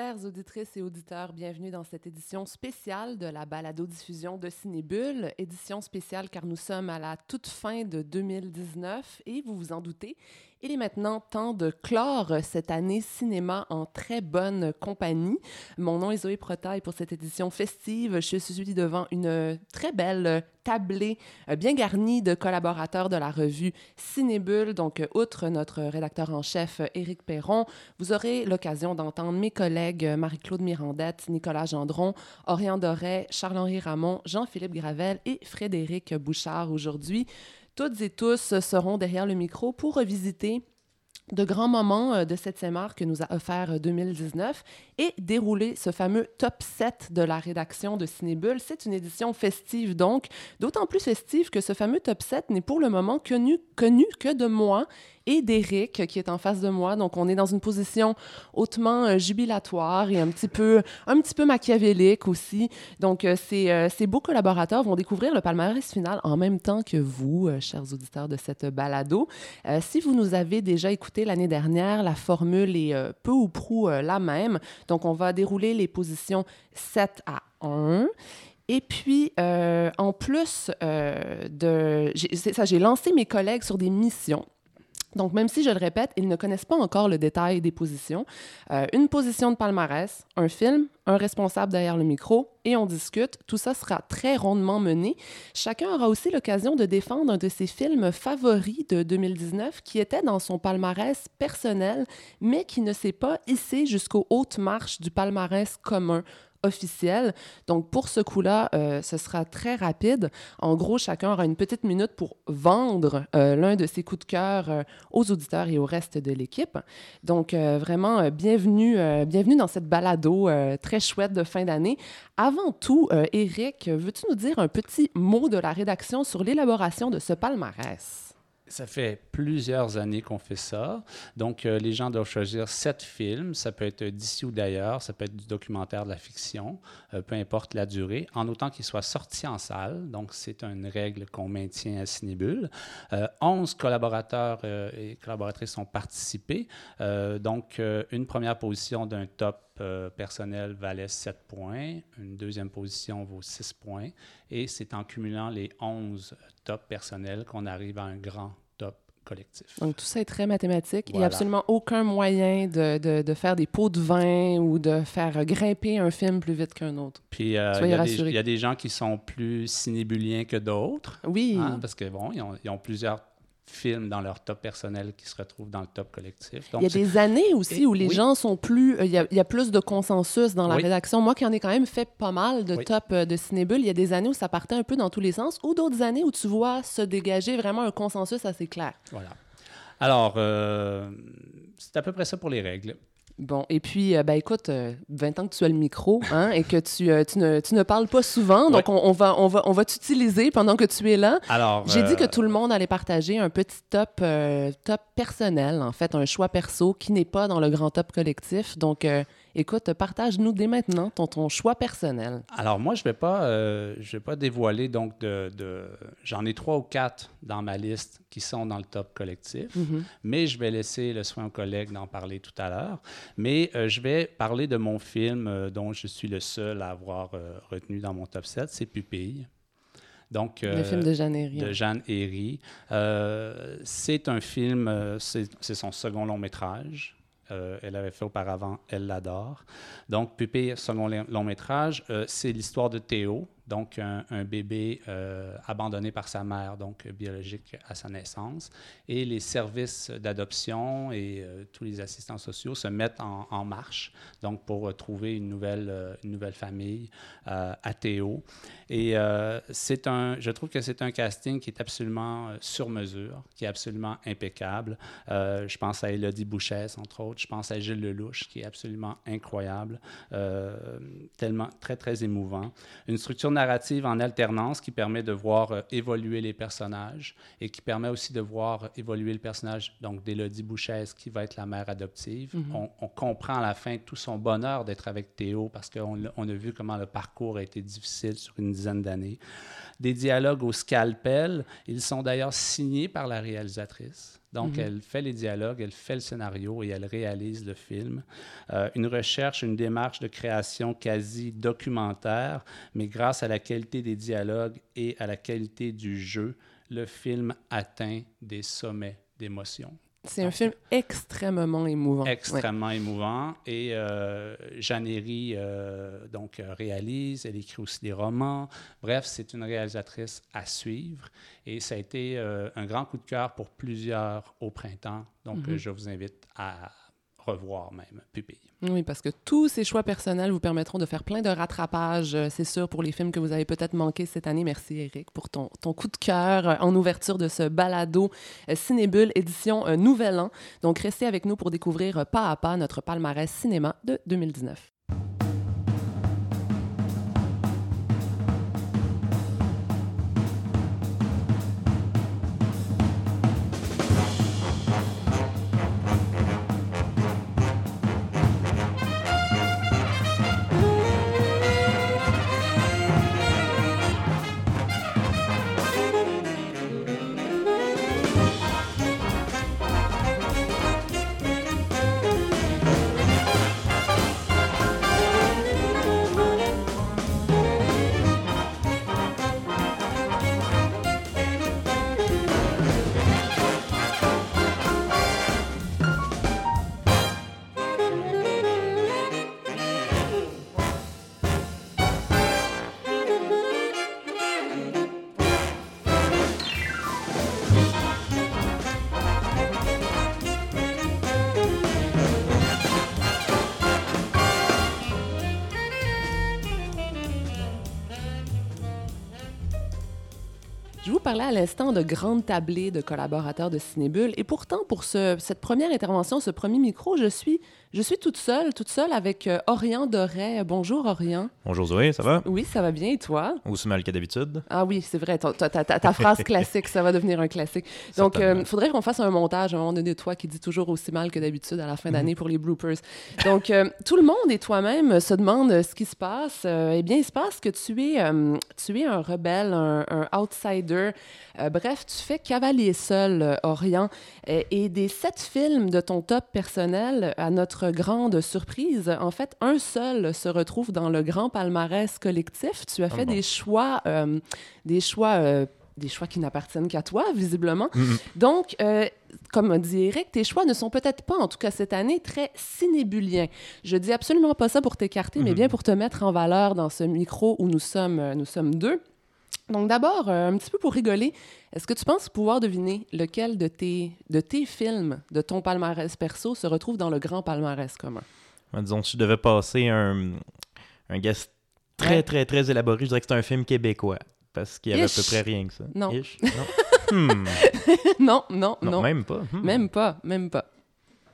Chères auditrices et auditeurs, bienvenue dans cette édition spéciale de la balado-diffusion de Cinébule. Édition spéciale car nous sommes à la toute fin de 2019 et vous vous en doutez, il est maintenant temps de clore cette année cinéma en très bonne compagnie. Mon nom est Zoé Protaille pour cette édition festive. Je suis devant une très belle tablée euh, bien garnie de collaborateurs de la revue Cinébule. Donc, outre notre rédacteur en chef Éric Perron, vous aurez l'occasion d'entendre mes collègues Marie-Claude Mirandette, Nicolas Gendron, Orion Doré, Charles-Henri Ramon, Jean-Philippe Gravel et Frédéric Bouchard aujourd'hui. Toutes et tous seront derrière le micro pour revisiter de grands moments euh, de cette art que nous a offert 2019 euh, et dérouler ce fameux top 7 de la rédaction de Cinébule. C'est une édition festive donc, d'autant plus festive que ce fameux top 7 n'est pour le moment connu, connu que de moi et d'Éric qui est en face de moi. Donc, on est dans une position hautement euh, jubilatoire et un petit peu, un petit peu machiavélique aussi. Donc, euh, ces, euh, ces, beaux collaborateurs vont découvrir le palmarès final en même temps que vous, chers auditeurs de cette balado. si vous nous avez déjà écouté l'année dernière, la formule est peu ou prou la même. Donc, on va dérouler les positions 7 à 1. Et puis, en plus de... ça, j'ai lancé mes collègues sur des missions. Donc, même si je le répète, ils ne connaissent pas encore le détail des positions. Euh, une position de palmarès, un film, un responsable derrière le micro et on discute. Tout ça sera très rondement mené. Chacun aura aussi l'occasion de défendre un de ses films favoris de 2019 qui était dans son palmarès personnel, mais qui ne s'est pas hissé jusqu'aux hautes marches du palmarès commun officiel. Donc, pour ce coup-là, euh, ce sera très rapide. En gros, chacun aura une petite minute pour vendre euh, l'un de ses coups de cœur euh, aux auditeurs et au reste de l'équipe. Donc, vraiment, bienvenue, bienvenue dans cette balado très chouette de fin d'année. Avant tout, Eric, veux-tu nous dire un petit mot de la rédaction sur l'élaboration de ce palmarès? Ça fait plusieurs années qu'on fait ça. Donc, euh, les gens doivent choisir sept films. Ça peut être d'ici ou d'ailleurs, ça peut être du documentaire, de la fiction, euh, peu importe la durée, en autant qu'ils soient sortis en salle. Donc, c'est une règle qu'on maintient à Cinébule. Euh, 11 collaborateurs et collaboratrices ont participé. donc, une première position d'un top personnel valait 7 points, une deuxième position vaut 6 points, et c'est en cumulant les 11 top personnels qu'on arrive à un grand collectif. Donc, tout ça est très mathématique. Il n'y a absolument aucun moyen de, de, de, faire des pots de vin ou de faire grimper un film plus vite qu'un autre. Puis, euh, il y, y, a des gens qui sont plus cinébuliens que d'autres. Oui. Hein, parce que, bon, ils ont, ils ont plusieurs films dans leur top personnel qui se retrouvent dans le top collectif. il y a des années aussi où les gens sont plus... Euh, il, y a, plus de consensus dans la rédaction. Moi qui en ai quand même fait pas mal de top euh, de Cinébule, il y a des années où ça partait un peu dans tous les sens ou d'autres années où tu vois se dégager vraiment un consensus assez clair. Voilà. Alors, euh, c'est à peu près ça pour les règles. Bon, et puis, euh, ben, écoute, 20 euh, ans que tu as le micro hein, et que tu, euh, tu, ne, tu, ne, parles pas souvent, donc on, on, va, on va, on va t'utiliser pendant que tu es là. Alors, J'ai dit que tout le monde allait partager un petit top, top personnel, en fait, un choix perso qui n'est pas dans le grand top collectif. Donc, Écoute, partage-nous dès maintenant ton, ton, choix personnel. Alors moi, je ne vais, pas, euh, je vais pas dévoiler, donc de, de... j'en ai trois ou quatre dans ma liste qui sont dans le top collectif, mm-hmm. mais je vais laisser le soin aux collègues d'en parler tout à l'heure. Mais euh, je vais parler de mon film euh, dont je suis le seul à avoir retenu dans mon top 7, c'est Pupille. Donc, le film de Jeanne Herry. De Jeanne Herry. c'est un film, c'est son second long métrage. Euh, elle avait fait auparavant Elle l'adore. Donc, Pupille, second long métrage, euh, c'est l'histoire de Théo, donc un, bébé euh, abandonné par sa mère, donc biologique à sa naissance. Et les services d'adoption et euh, tous les assistants sociaux se mettent en, marche, donc pour trouver une nouvelle, euh, une nouvelle famille à Théo. Et c'est un, je trouve que c'est un casting qui est absolument sur mesure, qui est absolument impeccable. je pense à Elodie Bouchesse, entre autres. Je pense à Gilles Lelouch, qui est absolument incroyable, tellement très, très émouvant. Une structure narrative en alternance qui permet de voir euh, évoluer les personnages et qui permet aussi de voir évoluer le personnage donc d'Élodie Bouchesse qui va être la mère adoptive. Mm-hmm. on, comprend à la fin tout son bonheur d'être avec Théo parce qu'on on a vu comment le parcours a été difficile sur une dizaine d'années. Des dialogues au scalpel, ils sont d'ailleurs signés par la réalisatrice. Donc, Mhm. elle fait les dialogues, elle fait le scénario et elle réalise le film. Euh, une recherche, une démarche de création quasi documentaire, mais grâce à la qualité des dialogues et à la qualité du jeu, le film atteint des sommets d'émotion. C'est un film extrêmement émouvant. Ouais. Extrêmement émouvant. Et euh, Jeanne Herry, euh, donc, euh, réalise, elle écrit aussi des romans. Bref, c'est une réalisatrice à suivre. Et ça a été euh, un grand coup de cœur pour plusieurs au printemps. Donc, Mhm. euh, je vous invite à revoir même Pupille. Oui, parce que tous ces choix personnels vous permettront de faire plein de rattrapages, euh, c'est sûr, pour les films que vous avez peut-être manqués cette année. Merci, Eric, pour ton, ton coup de cœur euh, en ouverture de ce balado euh, Cinébule édition Nouvel An. Donc, restez avec nous pour découvrir pas à pas notre palmarès cinéma de 2019. Parlais à l'instant de grandes tablées de collaborateurs de Cinébule et pourtant, pour ce- cette première intervention, ce premier micro, je suis, je suis toute seule, toute seule avec euh, Orient Doré. Bonjour, Orient. Bonjour Zoé, ça va? Oui, ça va bien et toi? Aussi mal que d'habitude? Ah oui, c'est vrai, ta, ta- ta- ta phrase classique, ça va devenir un classique. Donc, il Certainement. faudrait qu'on fasse un montage à un moment donné de toi qui dit toujours aussi mal que d'habitude à la Mhm. fin d'année pour les bloopers. Donc, euh, tout le monde et toi-même se demandent euh, ce qui se passe. Euh, eh bien, il se passe que tu es, euh, tu es un rebelle, un, un outsider. Euh, bref, tu fais cavalier seul, euh, Orient. Euh, et des sept films de ton top personnel, à notre grande surprise, en fait, un seul se retrouve dans le grand palmarès collectif. Tu as Ah fait bon. des choix, euh, des choix, euh, des choix qui n'appartiennent qu'à toi, visiblement. Donc, euh, comme dit Eric, tes choix ne sont peut-être pas, en tout cas cette année, très cinébuliens. Je dis absolument pas ça pour t'écarter, mais Mhm. bien pour te mettre en valeur dans ce micro où nous sommes, nous sommes deux. Donc d'abord, euh, un petit peu pour rigoler, est-ce que tu penses pouvoir deviner lequel de tes, de tes films, de ton palmarès perso, se retrouve dans le grand palmarès commun? Ouais, disons, si je devais passer un, un guest très, Ouais. très, très élaboré, je dirais que c'est un film québécois. Parce qu'il y avait Ish. à peu près rien que ça. Non. Ish? Non. Hmm. non, non, non, Non, même pas. Hmm. Même pas, même pas.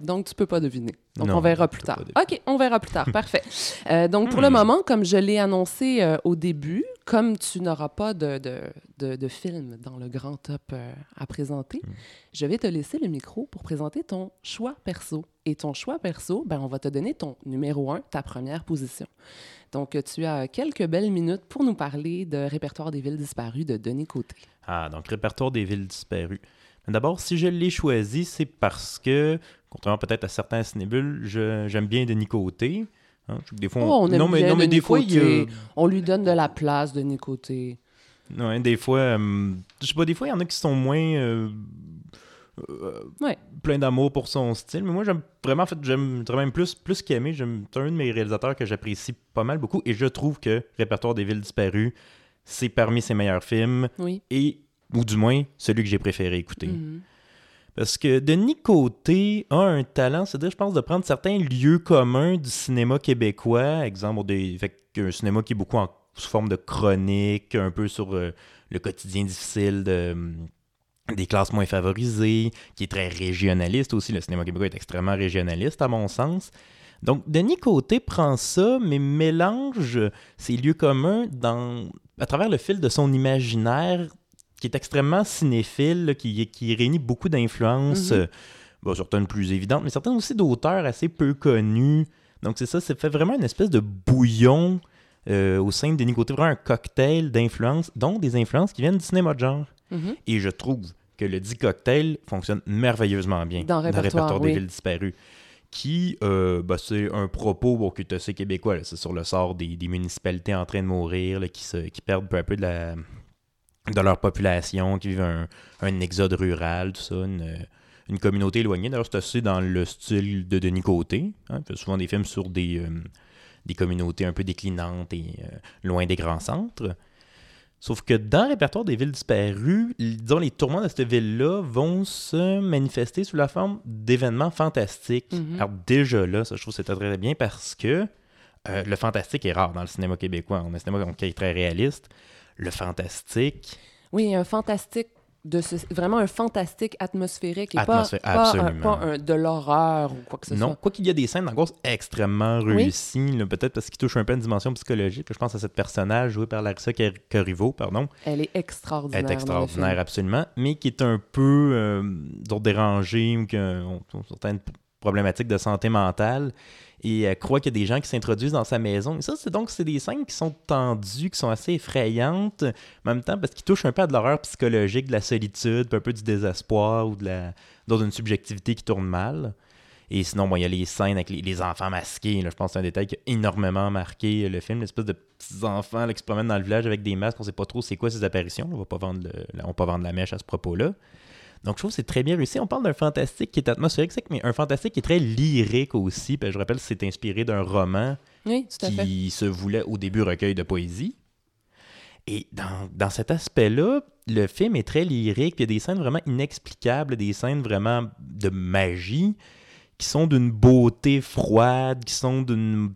Donc, tu peux pas deviner. Donc, Non, on verra plus tard. OK, on verra plus tard. Parfait. Euh, donc, pour le Hmm. moment, comme je l'ai annoncé euh, au début, comme tu n'auras pas de, de, de, de film dans le grand top euh, à présenter, Hmm. je vais te laisser le micro pour présenter ton choix perso. Et ton choix perso, ben, on va te donner ton numéro un, ta première position. Donc, tu as quelques belles minutes pour nous parler de Répertoire des villes disparues de Denis Côté. Ah, donc répertoire des villes disparues. D'abord, si je l'ai choisi, c'est parce que, contrairement peut-être à certains cinébules, j'aime bien Denis Côté. Hein, des fois, Oh, on aime non, mais, bien non, mais des fois, il. On lui donne de la place, Denis Côté. Ouais, des fois, euh, je sais pas, des fois, il y en a qui sont moins euh, euh, Ouais. plein d'amour pour son style, mais moi, j'aime vraiment, en fait, j'aime même plus, plus qu'aimer. C'est un de mes réalisateurs que j'apprécie pas mal beaucoup, et je trouve que Répertoire des villes disparues, c'est parmi ses meilleurs films, Oui. et, ou du moins, celui que j'ai préféré écouter. Mhm. Parce que Denis Côté a un talent, c'est-à-dire, je pense, de prendre certains lieux communs du cinéma québécois, exemple, des, fait un cinéma qui est beaucoup en, sous forme de chronique, un peu sur euh, le quotidien difficile hum, des classes moins favorisées, qui est très régionaliste aussi. Le cinéma québécois est extrêmement régionaliste, à mon sens. Donc, Denis Côté prend ça, mais mélange ces lieux communs dans, à travers le fil de son imaginaire qui est extrêmement cinéphile, là, qui, qui réunit beaucoup d'influences, Mhm. euh, bon, certaines plus évidentes, mais certaines aussi d'auteurs assez peu connus. Donc c'est ça, ça fait vraiment une espèce de bouillon euh, au sein de Denis Côté, vraiment un cocktail d'influences, dont des influences qui viennent du cinéma de genre. Mhm. Et je trouve que le dit cocktail fonctionne merveilleusement bien Dans Répertoire, des villes disparues. Qui, euh, bah, c'est un propos bon, qui est assez québécois. C'est sur le sort des, des municipalités en train de mourir, là, qui, se, qui perdent peu à peu de, la, de leur population, qui vivent un, un exode rural, tout ça, une, une communauté éloignée. D'ailleurs, c'est assez dans le style de Denis Côté. Hein. Il fait souvent des films sur des, euh, des communautés un peu déclinantes et euh, loin des grands centres. Sauf que dans le répertoire des villes disparues, disons, les tourments de cette ville-là vont se manifester sous la forme d'événements fantastiques. Mhm. Alors déjà là, ça je trouve que c'est très, très bien parce que euh, le fantastique est rare dans le cinéma québécois. On a un cinéma qui est très réaliste. Le fantastique, Oui, un fantastique de ce, vraiment un fantastique atmosphérique et Atmosphère- pas, pas, un- absolument. pas un- de l'horreur ou quoi que ce non. soit. Quoi qu'il y a des scènes d'angoisse extrêmement réussies, peut-être parce qu'il touche un peu à une dimension psychologique. Je pense à cette personnage joué par Larissa Corriveau, pardon, Elle est extraordinaire. est dans le extraordinaire, absolument, mais qui est un peu euh, dérangée ou qui a certaines problématiques de santé mentale. Et elle croit qu'il y a des gens qui s'introduisent dans sa maison. Et ça, c'est donc c'est des scènes qui sont tendues, qui sont assez effrayantes, en même temps parce qu'ils touchent un peu à de l'horreur psychologique, de la solitude, un peu du désespoir ou de la dans une subjectivité qui tourne mal. Et sinon, bon, il y a les scènes avec les, enfants masqués. je pense que c'est un détail qui a énormément marqué le film. L'espèce de petits enfants qui se promènent dans le village avec des masques. On sait pas trop c'est quoi ces apparitions. On on va pas vendre la mèche à ce propos-là. Donc, je trouve que c'est très bien réussi. On parle d'un fantastique qui est atmosphérique, mais un fantastique qui est très lyrique aussi. Je rappelle, c'est inspiré d'un roman Oui, tout à fait. qui se voulait au début recueil de poésie. Et dans, dans cet aspect-là, le film est très lyrique, puis il y a des scènes vraiment inexplicables, des scènes vraiment de magie, qui sont d'une beauté froide, qui sont d'une...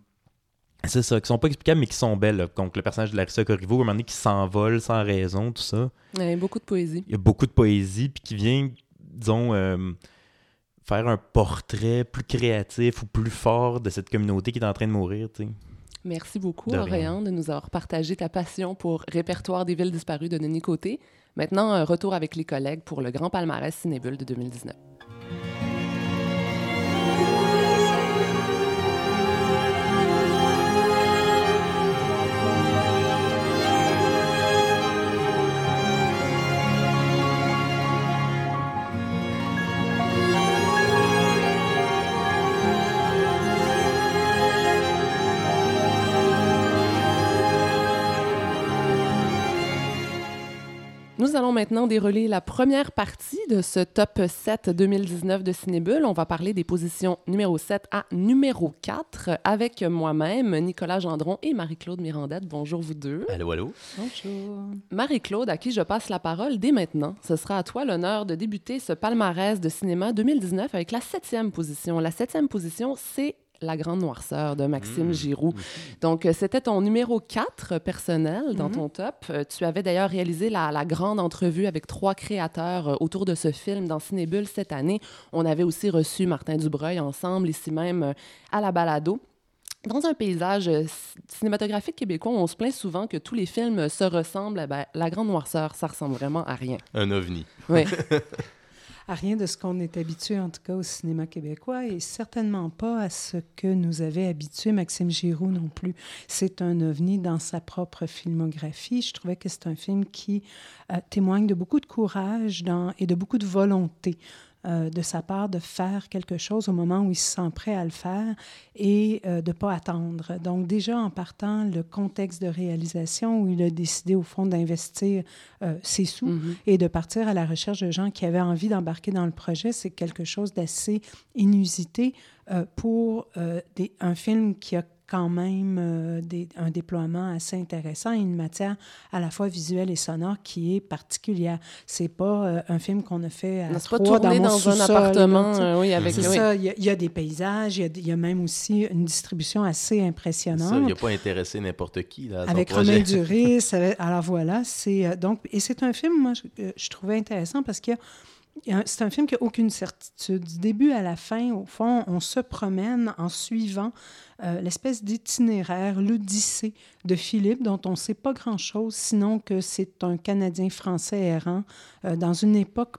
C'est ça, qui sont pas explicables, mais qui sont belles. Donc le personnage de Larissa Corriveau, à un moment donné, qui s'envole sans raison, tout ça. Ouais, beaucoup de poésie. Il y a beaucoup de poésie, puis qui vient, disons, euh, faire un portrait plus créatif ou plus fort de cette communauté qui est en train de mourir, tu sais. Merci beaucoup. Auréan, de nous avoir partagé ta passion pour Répertoire des villes disparues de Denis Côté. Maintenant, un retour avec les collègues pour le grand palmarès Cinébule de 2019. Allons maintenant dérouler la première partie de ce top 7 2019 de Cinébule. On va parler des positions numéro 7 à numéro 4 avec moi-même, Nicolas Gendron et Marie-Claude Mirandette. Bonjour vous deux. Allô, allô? Bonjour. Marie-Claude, à qui je passe la parole dès maintenant. Ce sera à toi l'honneur de débuter ce palmarès de cinéma 2019 avec la septième position. La septième position, c'est La Grande Noirceur de Maxime Giroux. Donc, euh, c'était ton numéro 4 personnel dans ton top. Euh, Tu avais d'ailleurs réalisé la, la grande entrevue avec trois créateurs euh, autour de ce film dans Cinébule cette année. On avait aussi reçu Martin Dubreuil ensemble, ici même à la balado. Dans un paysage cinématographique québécois, on se plaint souvent que tous les films se ressemblent. Eh ben, la Grande Noirceur, ça ressemble vraiment à rien. Un ovni. Oui. À rien de ce qu'on est habitué, en tout cas, au cinéma québécois, et certainement pas à ce que nous avait habitué Maxime Giroux non plus. C'est un ovni dans sa propre filmographie. Je trouvais que c'est un film qui euh, témoigne de beaucoup de courage et de beaucoup de volonté. Euh, de sa part de faire quelque chose au moment où il se sent prêt à le faire et euh, de ne pas attendre. Donc déjà en partant, le contexte de réalisation où il a décidé au fond d'investir euh, ses sous Mhm. et de partir à la recherche de gens qui avaient envie d'embarquer dans le projet, c'est quelque chose d'assez inusité euh, pour euh, des- un film qui a quand même euh, des- un déploiement assez intéressant et une matière à la fois visuelle et sonore qui est particulière. C'est pas euh, un film qu'on a fait à Non, pas trois tourné dans, mon dans un appartement, euh, oui, avec C'est oui. ça, il y, a, y a des paysages, il y a, y a même aussi une distribution assez Ça, impressionnante. il n'a pas intéressé n'importe qui là, à Avec. Romain Duris. Alors voilà, c'est euh, donc et c'est un film moi je, je trouvais intéressant parce que il y a- c'est un film qui n'a aucune certitude. Du début à la fin, au fond, on se promène en suivant euh, l'espèce d'itinéraire, l'Odyssée de Philippe, dont on ne sait pas grand-chose, sinon que c'est un Canadien français errant euh, dans une époque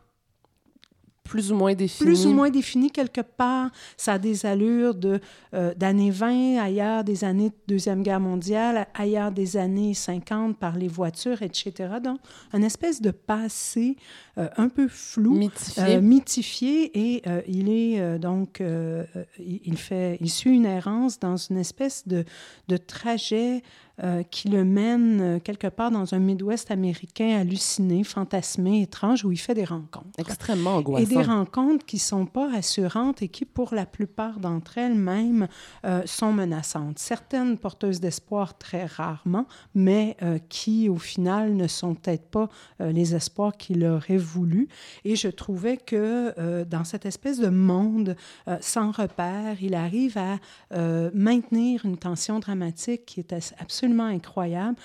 plus ou moins défini. Plus ou moins défini quelque part. Ça a des allures de, euh, d'années 20, ailleurs des années Deuxième Guerre mondiale, ailleurs des années 50 par les voitures, etc. Donc, une espèce de passé un peu flou, mythifié. euh, mythifié, et euh, il est euh, donc, euh, euh, il fait, il suit une errance dans une espèce de, de trajet euh, qui le mène euh, quelque part dans un Midwest américain halluciné, fantasmé, étrange, où il fait des rencontres. Extrêmement Et des angoissant. rencontres qui sont pas rassurantes et qui, pour la plupart d'entre elles même, euh, sont menaçantes. Certaines porteuses d'espoir très rarement, mais euh, qui, au final, ne sont peut-être pas euh, les espoirs qu'il aurait voulu. Et je trouvais que euh, dans cette espèce de monde euh, sans repère, il arrive à euh, maintenir une tension dramatique qui est absolument incroyable,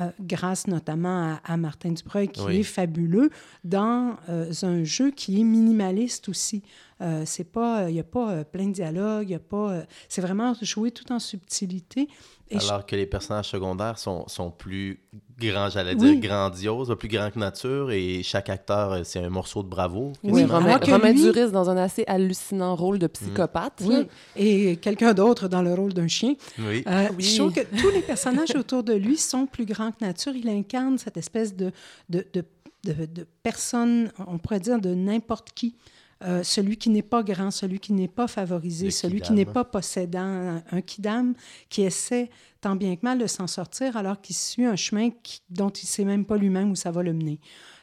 euh, grâce notamment à, à Martin Dubreuil, qui Oui. est fabuleux dans euh, un jeu qui est minimaliste aussi. Euh, c'est pas, il n'y a pas plein de dialogues, il y a pas, c'est vraiment joué tout en subtilité. Et je- Alors que les personnages secondaires sont, sont plus grands, j'allais Oui. dire grandioses, plus grands que nature, et chaque acteur, euh, c'est un morceau de bravoure. Oui, Romain, que Romain lui- Duris dans un assez hallucinant rôle de psychopathe. oui, et quelqu'un d'autre dans le rôle d'un chien. Oui. Euh, Oui. Je trouve que tous les personnages autour de lui sont plus grands que nature. Il incarne cette espèce de, de, de, de, de personne, on pourrait dire de n'importe qui. Euh, celui qui n'est pas grand, celui qui n'est pas favorisé, celui qui n'est pas possédant, un, un kidam qui essaie tant bien que mal de s'en sortir alors qu'il suit un chemin qui- dont il ne sait même pas lui-même où ça va le mener.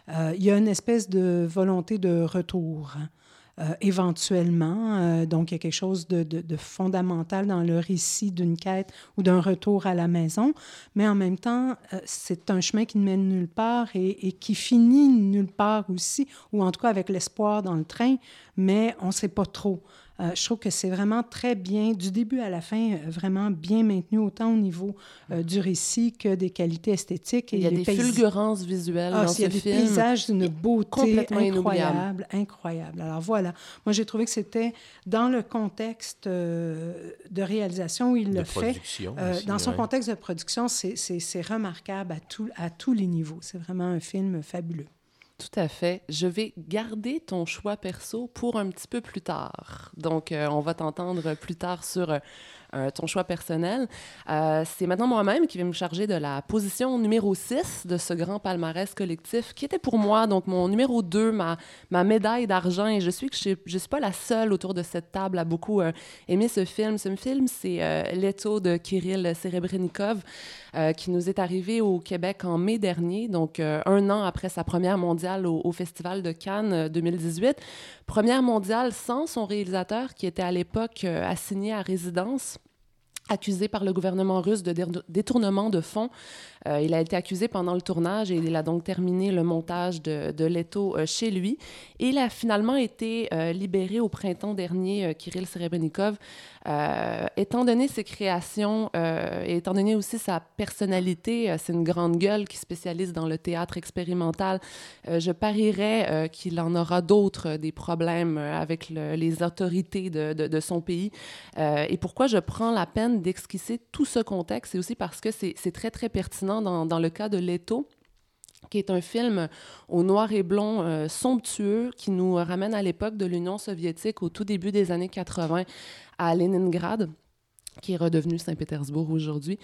Euh, il y a une espèce de volonté de retour. hein, euh, éventuellement. Euh, donc, il y a quelque chose de, de- fondamental dans le récit d'une quête ou d'un retour à la maison. Mais en même temps, euh, c'est un chemin qui ne mène nulle part et, et qui finit nulle part aussi, ou en tout cas avec l'espoir dans le train, mais on ne sait pas trop. Euh, je trouve que c'est vraiment très bien, du début à la fin, euh, vraiment bien maintenu, autant au niveau euh, du récit que des qualités esthétiques. Et Il y a des fulgurances visuelles ah, dans il y a ce des film. paysages d'une beauté incroyable, incroyable. Alors voilà, moi j'ai trouvé que c'était dans le contexte euh, de réalisation où il de le fait. euh, aussi, dans son ouais. contexte de production, c'est- remarquable à, tout, à tous les niveaux. C'est vraiment un film fabuleux. Tout à fait. Je vais garder ton choix perso pour un petit peu plus tard. Donc, euh, on va t'entendre plus tard sur euh, ton choix personnel. Euh, c'est maintenant moi-même qui vais me charger de la position numéro 6 de ce grand palmarès collectif, qui était pour moi, donc mon numéro 2, ma, ma médaille d'argent. Et je suis que je suis pas la seule autour de cette table à beaucoup euh, aimer ce film. Ce film, c'est euh, Leto de Kirill Serebrennikov, euh, qui nous est arrivé au Québec en mai dernier, donc euh, un an après sa première mondiale au, Festival de Cannes euh, 2018. Première mondiale sans son réalisateur, qui était à l'époque euh, assigné à résidence accusé par le gouvernement russe de dé- détournement de fonds. Euh, il a été accusé pendant le tournage et il a donc terminé le montage de, de Leto euh, chez lui. Et il a finalement été euh, libéré au printemps dernier, Kirill Serebrennikov. Étant donné ses créations et étant donné aussi sa personnalité, c'est une grande gueule qui spécialise dans le théâtre expérimental. Je parierais qu'il en aura d'autres, des problèmes avec le- les autorités de, de- son pays. Et pourquoi je prends la peine d'esquisser tout ce contexte, c'est aussi parce que c'est très, très pertinent dans, le cas de Leto qui est un film au noir et blond euh, somptueux qui nous ramène à l'époque de l'Union soviétique au tout début des années 80 à Leningrad qui est redevenu Saint-Pétersbourg aujourd'hui,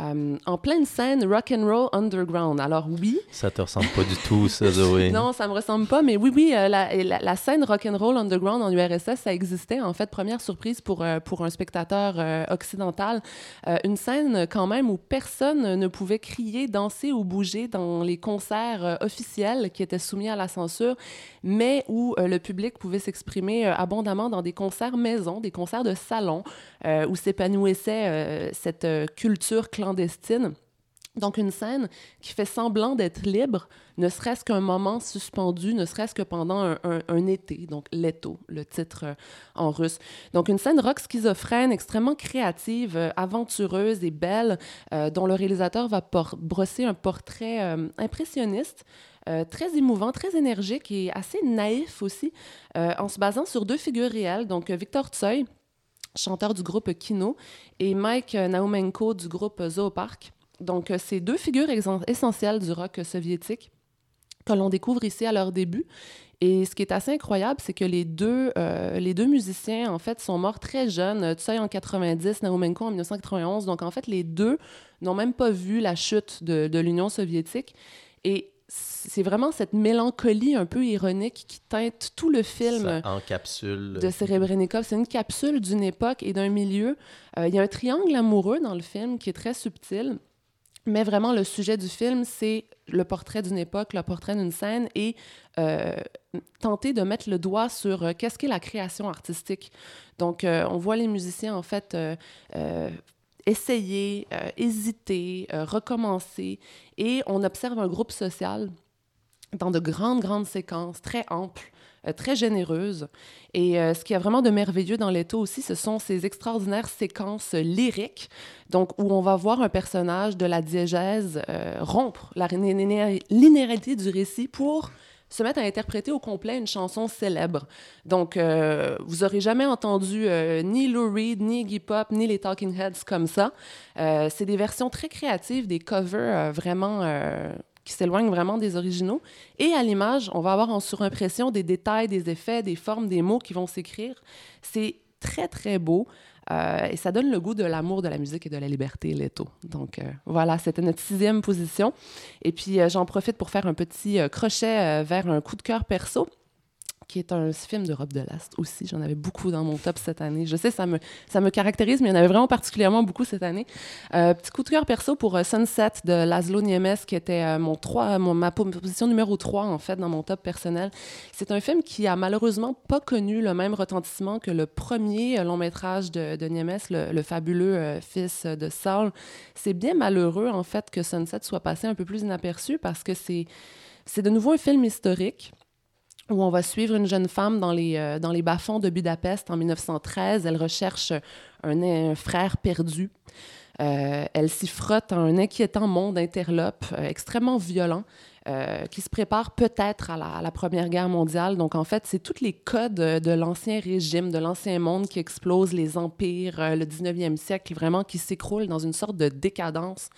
euh, en pleine scène rock and roll underground. Alors oui, Ça te ressemble pas du tout, ça, Zoé. non, ça me ressemble pas, mais oui, oui, euh, la, la, la scène rock and roll underground en URSS, ça existait. En fait, première surprise pour, euh, pour un spectateur occidental, une scène quand même où personne ne pouvait crier, danser ou bouger dans les concerts officiels qui étaient soumis à la censure, mais où le public pouvait s'exprimer abondamment dans des concerts maison, des concerts de salon, euh, où s'épanouissait euh, cette euh, culture clandestine. Donc, une scène qui fait semblant d'être libre, ne serait-ce qu'un moment suspendu, ne serait-ce que pendant un, été. Donc, Leto, le titre en russe. Donc, une scène rock schizophrène, extrêmement créative, aventureuse et belle, dont le réalisateur va brosser un portrait impressionniste. très émouvant, très énergique et assez naïf aussi, en se basant sur deux figures réelles. Donc, Victor Tsoy, chanteur du groupe Kino, et Mike Naumenko du groupe Zoopark. Donc, euh, c'est deux figures essentielles du rock soviétique que l'on découvre ici à leur début. Et ce qui est assez incroyable, c'est que les deux, euh, les deux musiciens, en fait, sont morts très jeunes. Tsai en 90, Naumenko en 1991. Donc, en fait, les deux n'ont même pas vu la chute de, de l'Union soviétique. Et c'est vraiment cette mélancolie un peu ironique qui teinte tout le film Ça encapsule. de Serebrennikov. C'est une capsule d'une époque et d'un milieu. Euh, il y a un triangle amoureux dans le film qui est très subtil. Mais vraiment, le sujet du film, c'est le portrait d'une époque, le portrait d'une scène et euh, tenter de mettre le doigt sur euh, qu'est-ce qu'est la création artistique. Donc, euh, on voit les musiciens, en fait, essayer, euh, hésiter, euh, recommencer et on observe un groupe social dans de grandes, grandes séquences très amples, euh, très généreuses. Et ce qui y a vraiment de merveilleux dans Leto aussi, ce sont ces extraordinaires séquences lyriques, donc où on va voir un personnage de la diégèse rompre la linéa- linéarité du récit pour se mettre à interpréter au complet une chanson célèbre. Donc, euh, vous aurez jamais entendu euh, ni Lou Reed, ni Iggy Pop, ni les Talking Heads comme ça. Euh, c'est des versions très créatives, des covers vraiment qui s'éloignent vraiment des originaux. Et à l'image, on va avoir en surimpression des détails, des effets, des formes, des mots qui vont s'écrire. C'est très, très beau. Euh, et ça donne le goût de l'amour de la musique et de la liberté, Leto. Donc euh, voilà, c'était notre sixième position. Et puis euh, j'en profite pour faire un petit crochet vers un coup de cœur perso qui est un film d'Europe de l'Est aussi. J'en avais beaucoup dans mon top cette année. Je sais, ça me, ça me caractérise, mais il y en avait vraiment particulièrement beaucoup cette année. Euh, petit coup de cœur perso pour euh, Sunset de Laszlo Niemes, qui était euh, mon 3, mon- ma po- position numéro 3, en fait, dans mon top personnel. C'est un film qui a malheureusement pas connu le même retentissement que le premier long métrage de, de le, le fabuleux fils de Saul. C'est bien malheureux, en fait, que Sunset soit passé un peu plus inaperçu parce que c'est, c'est de nouveau un film historique où on va suivre une jeune femme dans les, euh, dans les bas-fonds de Budapest en 1913. Elle recherche un, frère perdu. Euh, elle s'y frotte à un inquiétant monde interlope, euh, extrêmement violent, qui se prépare peut-être à la, Première Guerre mondiale. Donc, en fait, c'est tous les codes de l'ancien régime, de l'ancien monde qui explose, les empires, le 19e siècle, vraiment qui s'écroule dans une sorte de décadence.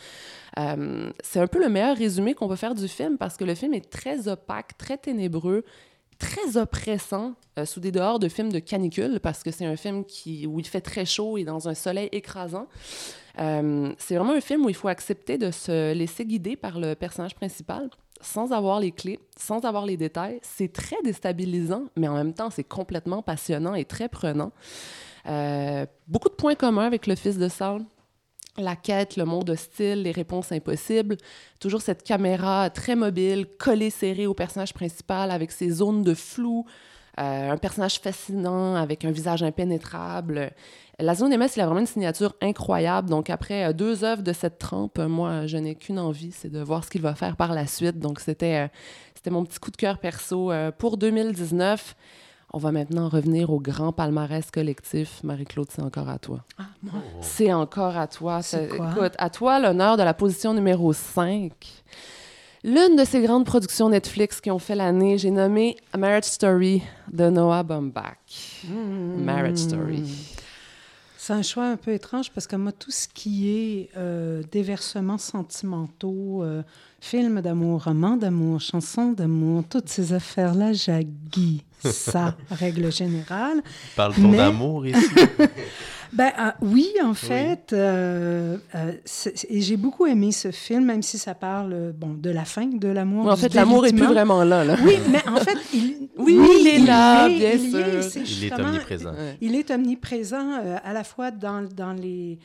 C'est un peu le meilleur résumé qu'on peut faire du film parce que le film est très opaque, très ténébreux, très oppressant euh, sous des dehors de films de canicule parce que c'est un film qui, où il fait très chaud et dans un soleil écrasant. Euh, c'est vraiment un film où il faut accepter de se laisser guider par le personnage principal sans avoir les clés, sans avoir les détails. C'est très déstabilisant, mais en même temps, c'est complètement passionnant et très prenant. Euh, beaucoup de points communs avec le fils de Saul. La quête, le monde hostile, les réponses impossibles. Toujours cette caméra très mobile, collée serrée au personnage principal avec ses zones de flou. Euh, un personnage fascinant avec un visage impénétrable. La zone MS, il a vraiment une signature incroyable. Donc, après euh, deux œuvres de cette trempe, euh, moi, je n'ai qu'une envie, c'est de voir ce qu'il va faire par la suite. Donc, c'était c'était mon petit coup de cœur perso pour 2019. On va maintenant revenir au grand palmarès collectif. Marie-Claude, c'est encore à toi. Ah, moi? C'est encore à toi. C'est quoi? Écoute, à toi l'honneur de la position numéro 5. L'une de ces grandes productions Netflix qui ont fait l'année, j'ai nommé Marriage Story de Noah Baumbach. Marriage Story. C'est un choix un peu étrange parce que moi, tout ce qui est euh, déversements sentimentaux, euh, films d'amour, romans d'amour, chansons d'amour, toutes ces affaires-là, j'haguis ça, règle générale. Parle-t-on Mais- d'amour ici? Ben euh, oui, en fait, euh, euh, et j'ai beaucoup aimé ce film, même si ça parle bon de la fin de l'amour. en fait, l'amour est plus vraiment là. là. Oui, mais en fait, il, Oui, il est là, est, bien il sûr. est, c'est Il est omniprésent. Il est omniprésent euh, à la fois dans, dans les,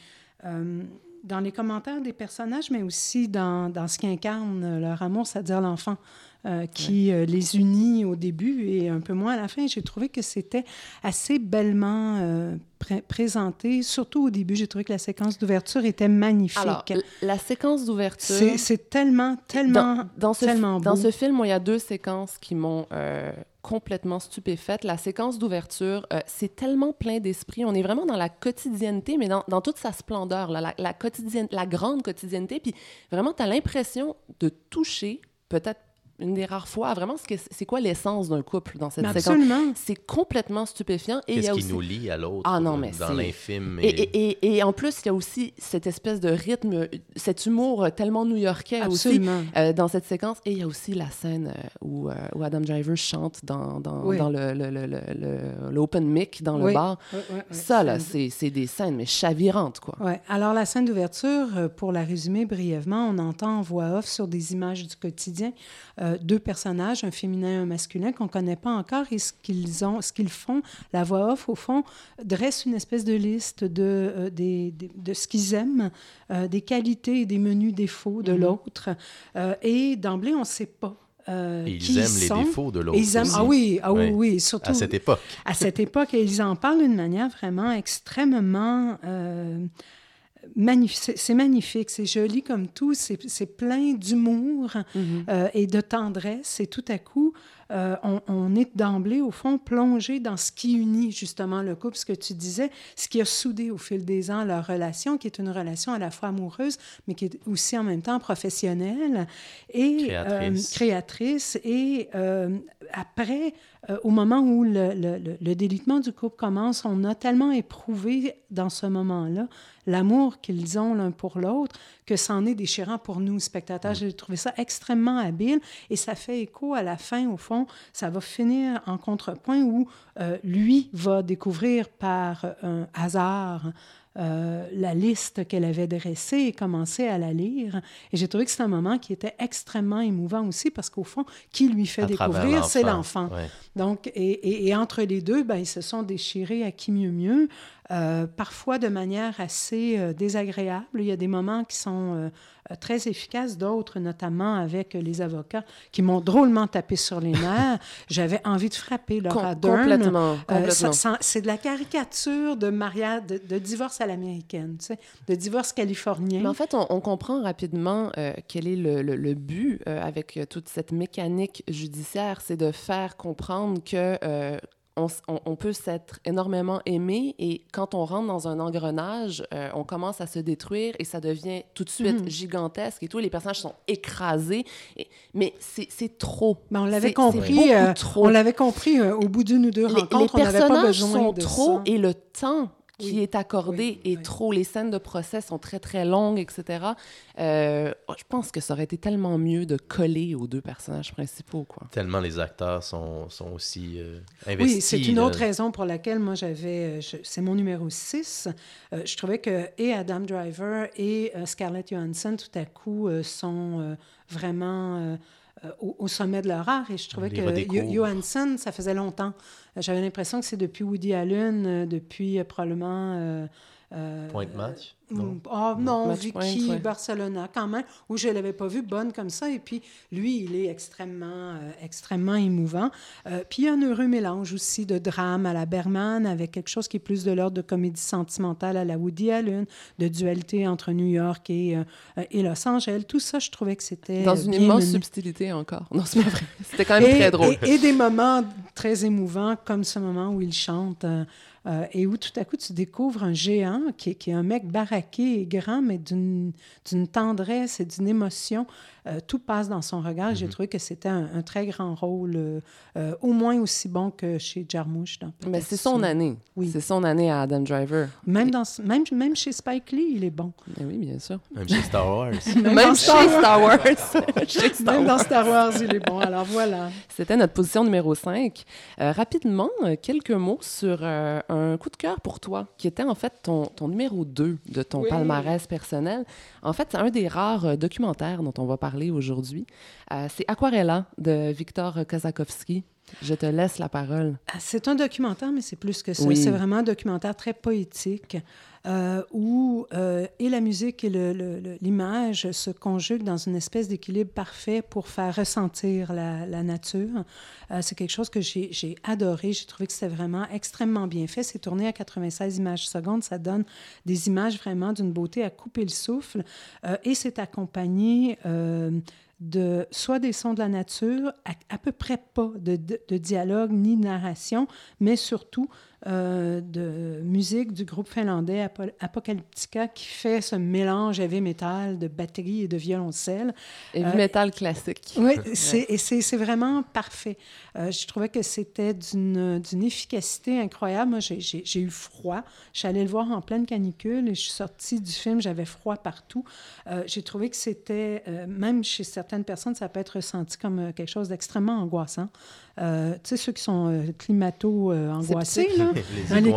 euh, dans les commentaires des personnages, mais aussi dans, dans ce qui incarne euh, leur amour, c'est-à-dire l'enfant. Euh, qui euh, les unit au début et un peu moins à la fin. J'ai trouvé que c'était assez bellement euh, pré- présenté. Surtout au début, j'ai trouvé que la séquence d'ouverture était magnifique. Alors, la séquence d'ouverture. C'est tellement, tellement, dans, dans ce, tellement dans beau. ce film, moi, il y a deux séquences qui m'ont euh, complètement stupéfaite. La séquence d'ouverture, euh, c'est tellement plein d'esprit. On est vraiment dans la quotidienneté, mais dans, dans toute sa splendeur, là, la, la, quotidienne, la grande quotidienneté. Puis vraiment, tu as l'impression de toucher, peut-être une des rares fois, vraiment, ce que- c'est quoi l'essence d'un couple dans cette Mais séquence. absolument. C'est complètement stupéfiant. Et il y Qu'est-ce a qui aussi... nous lie à l'autre Ah non, euh, mais dans l'infime? Et, et, et- et en plus, il y a aussi cette espèce de rythme, cet humour tellement new-yorkais aussi Absolument. euh, dans cette séquence. Et il y a aussi la scène euh, où, euh, où Adam Driver chante dans, dans, Oui. dans le, le- le- le- le- l'open mic, dans le Oui. bar. Ça, là, C'est- c'est des scènes, mais chavirantes, quoi. Ouais. Alors, la scène d'ouverture, euh, pour la résumer brièvement, on entend en voix off sur des images du quotidien euh, deux personnages, un féminin et un masculin, qu'on ne connaît pas encore. Et ce qu'ils ont, ce qu'ils font, la voix off, au fond, dresse une espèce de liste de, euh, des, de ce qu'ils aiment, euh, des qualités et des menus défauts de Mhm. l'autre. Euh, et d'emblée, on ne sait pas. euh, Et qui ils aiment ils les sont. défauts de l'autre. ils aiment, aussi, ah oui, ah oui, oui, surtout À cette époque. à cette époque, et ils en parlent d'une manière vraiment extrêmement euh, C'est- magnifique, c'est joli comme tout, c'est plein d'humour Mhm. euh, et de tendresse. Et tout à coup, euh, on, on est d'emblée, au fond, plongé dans ce qui unit justement le couple, ce que tu disais, ce qui a soudé au fil des ans leur relation, qui est une relation à la fois amoureuse, mais qui est aussi en même temps professionnelle et Créatrice. euh, créatrice. Et après, au moment où le, le- le- le délitement du couple commence, on a tellement éprouvé dans ce moment-là l'amour qu'ils ont l'un pour l'autre que c'en est déchirant pour nous, spectateurs. J'ai trouvé ça extrêmement habile et ça fait écho à la fin, au fond, ça va finir en contrepoint où euh, lui va découvrir par un hasard euh, la liste qu'elle avait dressée et commencer à la lire. Et j'ai trouvé que c'est un moment qui était extrêmement émouvant aussi parce qu'au fond, qui lui fait À découvrir, c'est l'enfant. Ouais. Donc, et, et- et entre les deux, ben, ils se sont déchirés à qui mieux mieux, euh, parfois de manière assez euh, désagréable. Il y a des moments qui sont euh, très efficaces, d'autres, notamment avec les avocats, qui m'ont drôlement tapé sur les nerfs. J'avais envie de frapper Laura Com- Dern. complètement, c'est de la caricature de mariage, de, de divorce à l'américaine, tu sais, de divorce californien. Mais en fait, on, on comprend rapidement quel est le, le- le but avec toute cette mécanique judiciaire, c'est de faire comprendre que on, peut s'être énormément aimé et quand on rentre dans un engrenage, euh, on commence à se détruire et ça devient tout de suite Mhm. gigantesque et tout. Les personnages sont écrasés, et- mais c'est c'est trop. Ben, on l'avait compris, euh, trop. on l'avait compris euh, au bout d'une ou deux les, les rencontres, on n'avait pas personnages besoin sont de trop ça. et le temps qui Oui, est accordé oui, est oui. trop. Les scènes de procès sont très, très longues, etc. Euh, je pense que ça aurait été tellement mieux de coller aux deux personnages principaux, quoi. Tellement les acteurs sont, sont aussi euh, investis. Oui, c'est une là. autre raison pour laquelle moi j'avais. euh, C'est mon numéro 6. Euh, je trouvais que et Adam Driver et euh, Scarlett Johansson, tout à coup, euh, sont euh, vraiment au, au sommet de leur art. Et je trouvais les que Johansson, ça faisait longtemps. Euh, J'avais l'impression que c'est depuis Woody Allen, euh, depuis euh, probablement. Euh, euh, Point de match. Mm, Non? Oh non, Match Vicky, point, ouais. Barcelona, quand même, où je ne l'avais pas vu bonne comme ça. Et puis, lui, il est extrêmement, euh, extrêmement émouvant. Euh, puis, il y a un heureux mélange aussi de drame à la Berman, avec quelque chose qui est plus de l'ordre de comédie sentimentale à la Woody Allen, de dualité entre New York et, euh, euh, et Los Angeles. Tout ça, je trouvais que c'était Dans euh, une bien immense mené. subtilité encore. Non, c'est pas vrai. C'était quand même Et- très drôle. Et, et des moments très émouvants, comme ce moment où il chante euh, et où tout à coup tu découvres un géant qui, qui est un mec baraqué et grand, mais d'une tendresse et d'une émotion. Euh, tout passe dans son regard. J'ai trouvé que c'était un, un très grand rôle, euh, euh, au moins aussi bon que chez Jarmusch. dans Mais c'est son année. Oui. C'est son année à Adam Driver. Même, dans, même, même chez Spike Lee, il est bon. Mais oui, bien sûr. Même chez Star Wars. Même, dans chez Star Star Wars. Chez Star Même Wars. dans Star Wars, il est bon. Alors voilà. C'était notre position numéro 5. Euh, rapidement, quelques mots sur euh, un coup de cœur pour toi, qui était en fait ton, ton numéro 2 de ton Oui. palmarès personnel. En fait, c'est un des rares euh, documentaires dont on va parler aujourd'hui. Euh, c'est Aquarella de Victor Kazakowski. Je te laisse la parole. Ah, C'est un documentaire, mais c'est plus que ça. Oui. C'est vraiment un documentaire très poétique euh, où euh, et la musique et le- le- le- l'image se conjuguent dans une espèce d'équilibre parfait pour faire ressentir la, la nature. Euh, c'est quelque chose que j'ai adoré. J'ai trouvé que c'était vraiment extrêmement bien fait. C'est tourné à 96 images secondes. Ça donne des images vraiment d'une beauté à couper le souffle. Et c'est accompagné... de soit des sons de la nature, à, à peu près pas de, de- de dialogue ni de narration, mais surtout euh, de musique du groupe finlandais Apocalyptica qui fait ce mélange heavy metal de batterie et de violoncelle. Heavy euh, metal classique. Oui, et c'est vraiment parfait. Euh, je trouvais que c'était d'une efficacité incroyable. Moi, j'ai eu froid. Je suis allée le voir en pleine canicule et je suis sortie du film, j'avais froid partout. j'ai trouvé que c'était, même chez certaines personnes, ça peut être ressenti comme quelque chose d'extrêmement angoissant. Euh, tu sais, ceux qui sont euh, climato-angoissés, là. les, les,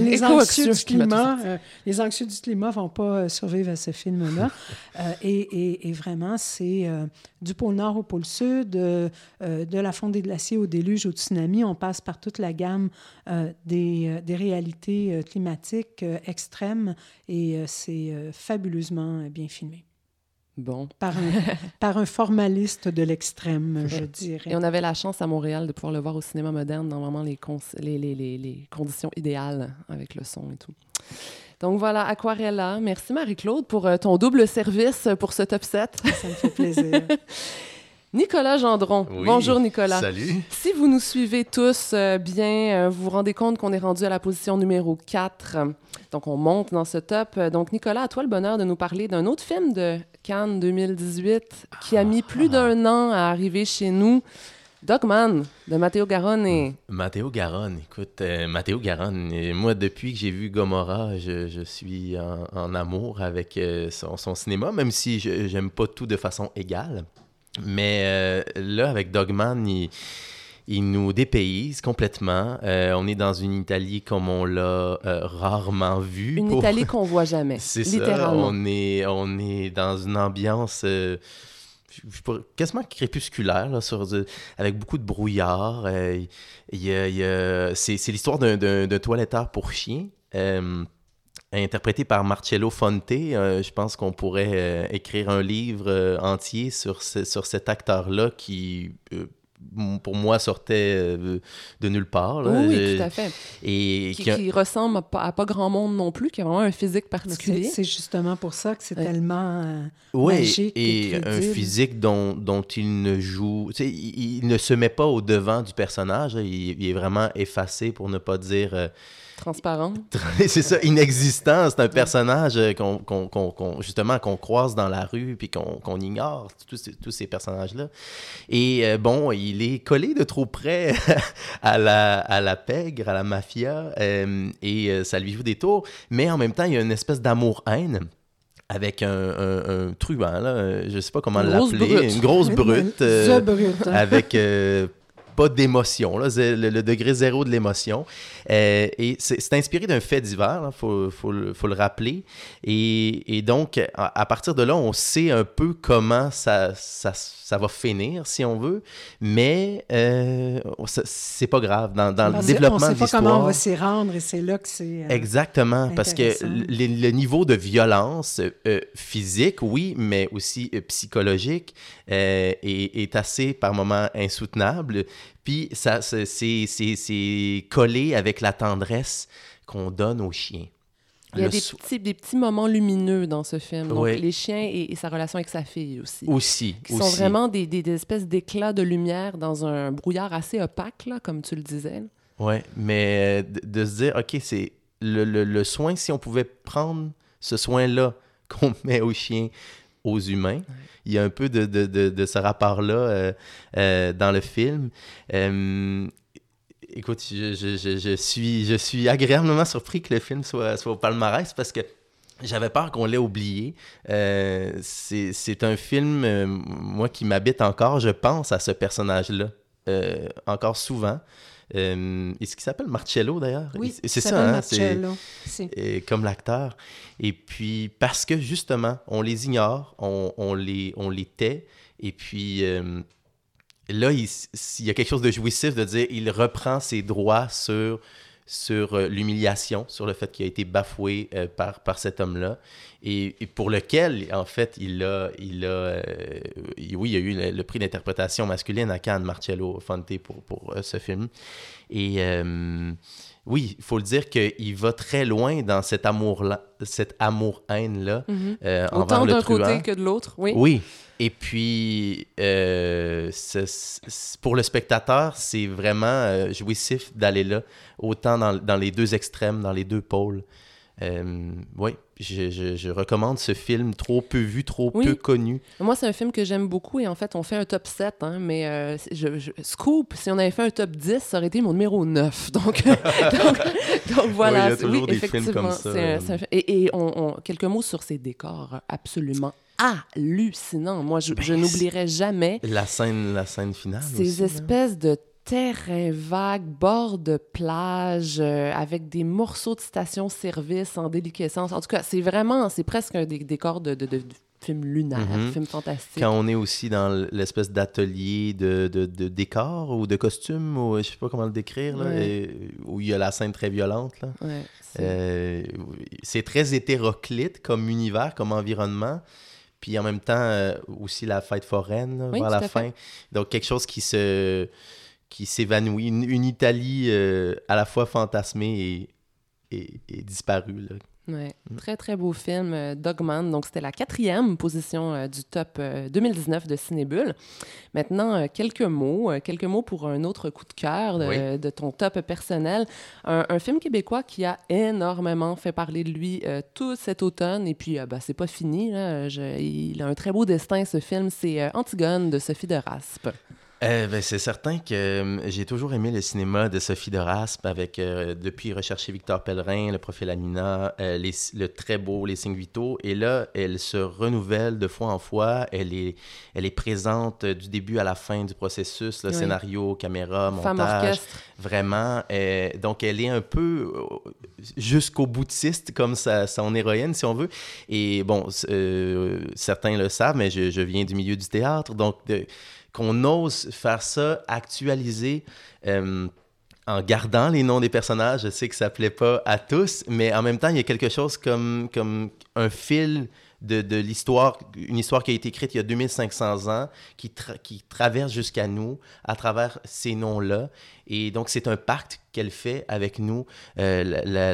les, anxieux du climat, euh, les anxieux du climat vont pas survivre à ce film-là. et, et, vraiment, c'est du pôle Nord au pôle Sud, de la fonte des glaciers au déluge, au tsunami. On passe par toute la gamme des, des, réalités climatiques extrêmes et c'est fabuleusement bien filmé. Bon. Par un, par un formaliste de l'extrême, je dirais. Et on avait la chance à Montréal de pouvoir le voir au cinéma moderne dans vraiment les, les, les, les, conditions idéales avec le son et tout. Donc voilà, Aquarella. Merci Marie-Claude pour euh, ton double service pour ce top 7. Ça me fait plaisir. Nicolas Gendron. Bonjour Nicolas. Salut. Si vous nous suivez tous euh, bien, euh, vous vous rendez compte qu'on est rendu à la position numéro 4. Donc on monte dans ce top. Donc Nicolas, à toi le bonheur de nous parler d'un autre film de Cannes 2018 qui a mis plus d'un an à arriver chez nous. Dogman de Matteo Garonne. Matteo Garonne, écoute, euh, Matteo Garonne, moi depuis que j'ai vu Gomorrah, je, suis en, amour avec son, son, cinéma, même si je n'aime pas tout de façon égale. Mais euh, là, avec Dogman, il, il, nous dépayse complètement. Euh, on est dans une Italie comme on l'a euh, rarement vu. Une Italie qu'on voit jamais. C'est ça. On est, on est dans une ambiance quasiment crépusculaire, là, sur, avec beaucoup de brouillard. c'est l'histoire d'un toiletteur pour chien interprété par Marcello Fonte. Euh, je pense qu'on pourrait euh, écrire un livre euh, entier sur, sur cet acteur-là qui, pour moi, sortait de nulle part. Oui, tout à fait. Et qui, ressemble à pas, grand monde non plus, qui a vraiment un physique particulier. C'est justement pour ça que c'est tellement oui, magique. Et, un physique dont, dont il ne joue... Il, il, ne se met pas au devant du personnage. Il, il est vraiment effacé, pour ne pas dire Transparent. c'est ça, inexistant. C'est un personnage euh, qu'on, justement, qu'on croise dans la rue puis qu'on, ignore, tous ces, tous ces personnages-là. Et euh, bon, il est collé de trop près à la, à la pègre, à la mafia, euh, et ça lui joue des tours. Mais en même temps, il y a une espèce d'amour-haine avec un, un, truand, là, je sais pas comment l'appeler, une grosse brute, brute hein. avec pas d'émotion, le, le, degré zéro de l'émotion. Euh, et c'est inspiré d'un fait divers, il faut, faut, faut, le rappeler. Et, et donc, à, partir de là, on sait un peu comment ça, ça, ça va finir, si on veut, mais euh, c'est pas grave. Dans, dans le développement de l'histoire... On sait pas comment on va s'y rendre et c'est là que c'est... Euh, Exactement, parce que le, niveau de violence euh, physique, oui, mais aussi psychologique, est, est assez, par moments, insoutenable. Puis ça, c'est collé avec la tendresse qu'on donne aux chiens. Il y a des petits, des petits moments lumineux dans ce film. Donc, les chiens et, sa relation avec sa fille aussi. Aussi. Qui sont vraiment des, des, espèces d'éclats de lumière dans un brouillard assez opaque, là, comme tu le disais. Oui, mais de, se dire, OK, c'est le, le, le, soin, si on pouvait prendre ce soin-là qu'on met aux chiens, aux humains, il y a un peu de, de, de, ce rapport-là euh, euh, dans le film. Euh, écoute, je, je, je, suis, je suis agréablement surpris que le film soit, soit au palmarès parce que j'avais peur qu'on l'ait oublié. c'est un film, moi, qui m'habite encore. Je pense à ce personnage-là encore souvent. Euh, Est-ce qu'il s'appelle Marcello d'ailleurs? Oui, c'est ça. Hein? Marcello. comme l'acteur. Et puis, parce que justement, on les ignore, on, on les, on les tait. Et puis, euh, là, il, il, y a quelque chose de jouissif de dire il reprend ses droits sur sur euh, l'humiliation, sur le fait qu'il a été bafoué euh, par, par cet homme-là, et, pour lequel, en fait, il a, il a euh, oui, il a eu le, prix d'interprétation masculine à Cannes, Marcello Fonte, pour, pour ce film. Et oui, il faut le dire qu'il va très loin dans cet amour-là, cet amour-haine-là Mhm. euh, envers Autant d'un côté que de l'autre, oui. Oui. Et puis, euh, pour le spectateur, c'est vraiment euh, jouissif d'aller là, autant dans, dans les deux extrêmes, dans les deux pôles. Euh, oui, je, je- je recommande ce film trop peu vu, trop Oui. peu connu. Moi, c'est un film que j'aime beaucoup et en fait, on fait un top 7, hein, mais euh, c'est- je, je- Scoop, si on avait fait un top 10, ça aurait été mon numéro 9. Donc, donc, donc voilà. Oui, il y a toujours des films comme ça, un- euh. un et et on, on- quelques mots sur ces décors absolument hallucinants. Moi, je, Ben, n'oublierai jamais La scène, la scène finale ces aussi, espèces de terrains vagues, bords de plage, euh, avec des morceaux de station-service en déliquescence. En tout cas, c'est vraiment, c'est presque un dé- décor de, de, de, de film lunaire, Mhm. film fantastique. Quand on est aussi dans l'espèce d'atelier de, de, de décor ou de costume, ou je sais pas comment le décrire, là, Ouais. et- où il y a la scène très violente. Là. Ouais, c'est- Euh, c'est très hétéroclite comme univers, comme environnement. Puis en même temps, euh, aussi la fête foraine là, Oui, vers tout la fin. Donc quelque chose qui se qui s'évanouit. Une, une Italie euh, à la fois fantasmée et, et, et disparue. là. Ouais. Mm. Très, très beau film, euh, Dogman. Donc, c'était la quatrième position euh, du top euh, 2019 de Cinébule. Maintenant, quelques mots. quelques mots pour un autre coup de cœur de, Oui. de ton top personnel. Un, un film québécois qui a énormément fait parler de lui tout cet automne. Et puis, ben, c'est pas fini. Là. Je- il a un très beau destin, ce film. C'est Antigone de Sophie de Raspe. Euh, ben, c'est certain que euh, j'ai toujours aimé le cinéma de Sophie de Raspe avec, euh, depuis Rechercher Victor Pellerin, Le Profil Amina, euh, les- le très beau Les Signes Vitaux. Et là, elle se renouvelle de fois en fois. Elle est, elle est présente euh, du début à la fin du processus, le Oui. scénario, caméra, Femme montage. orchestre. Vraiment. donc, elle est un peu jusqu'au boutiste comme sa, son héroïne, si on veut. Et bon, certains le savent, mais je, je viens du milieu du théâtre. Donc, de- qu'on ose faire ça, actualiser. euh, en gardant les noms des personnages, je sais que ça plaît pas à tous, mais en même temps, il y a quelque chose comme, comme un fil de, de l'histoire, une histoire qui a été écrite il y a 2500 ans, qui, qui traverse jusqu'à nous à travers ces noms-là. Et donc, c'est un pacte qu'elle fait avec nous, euh,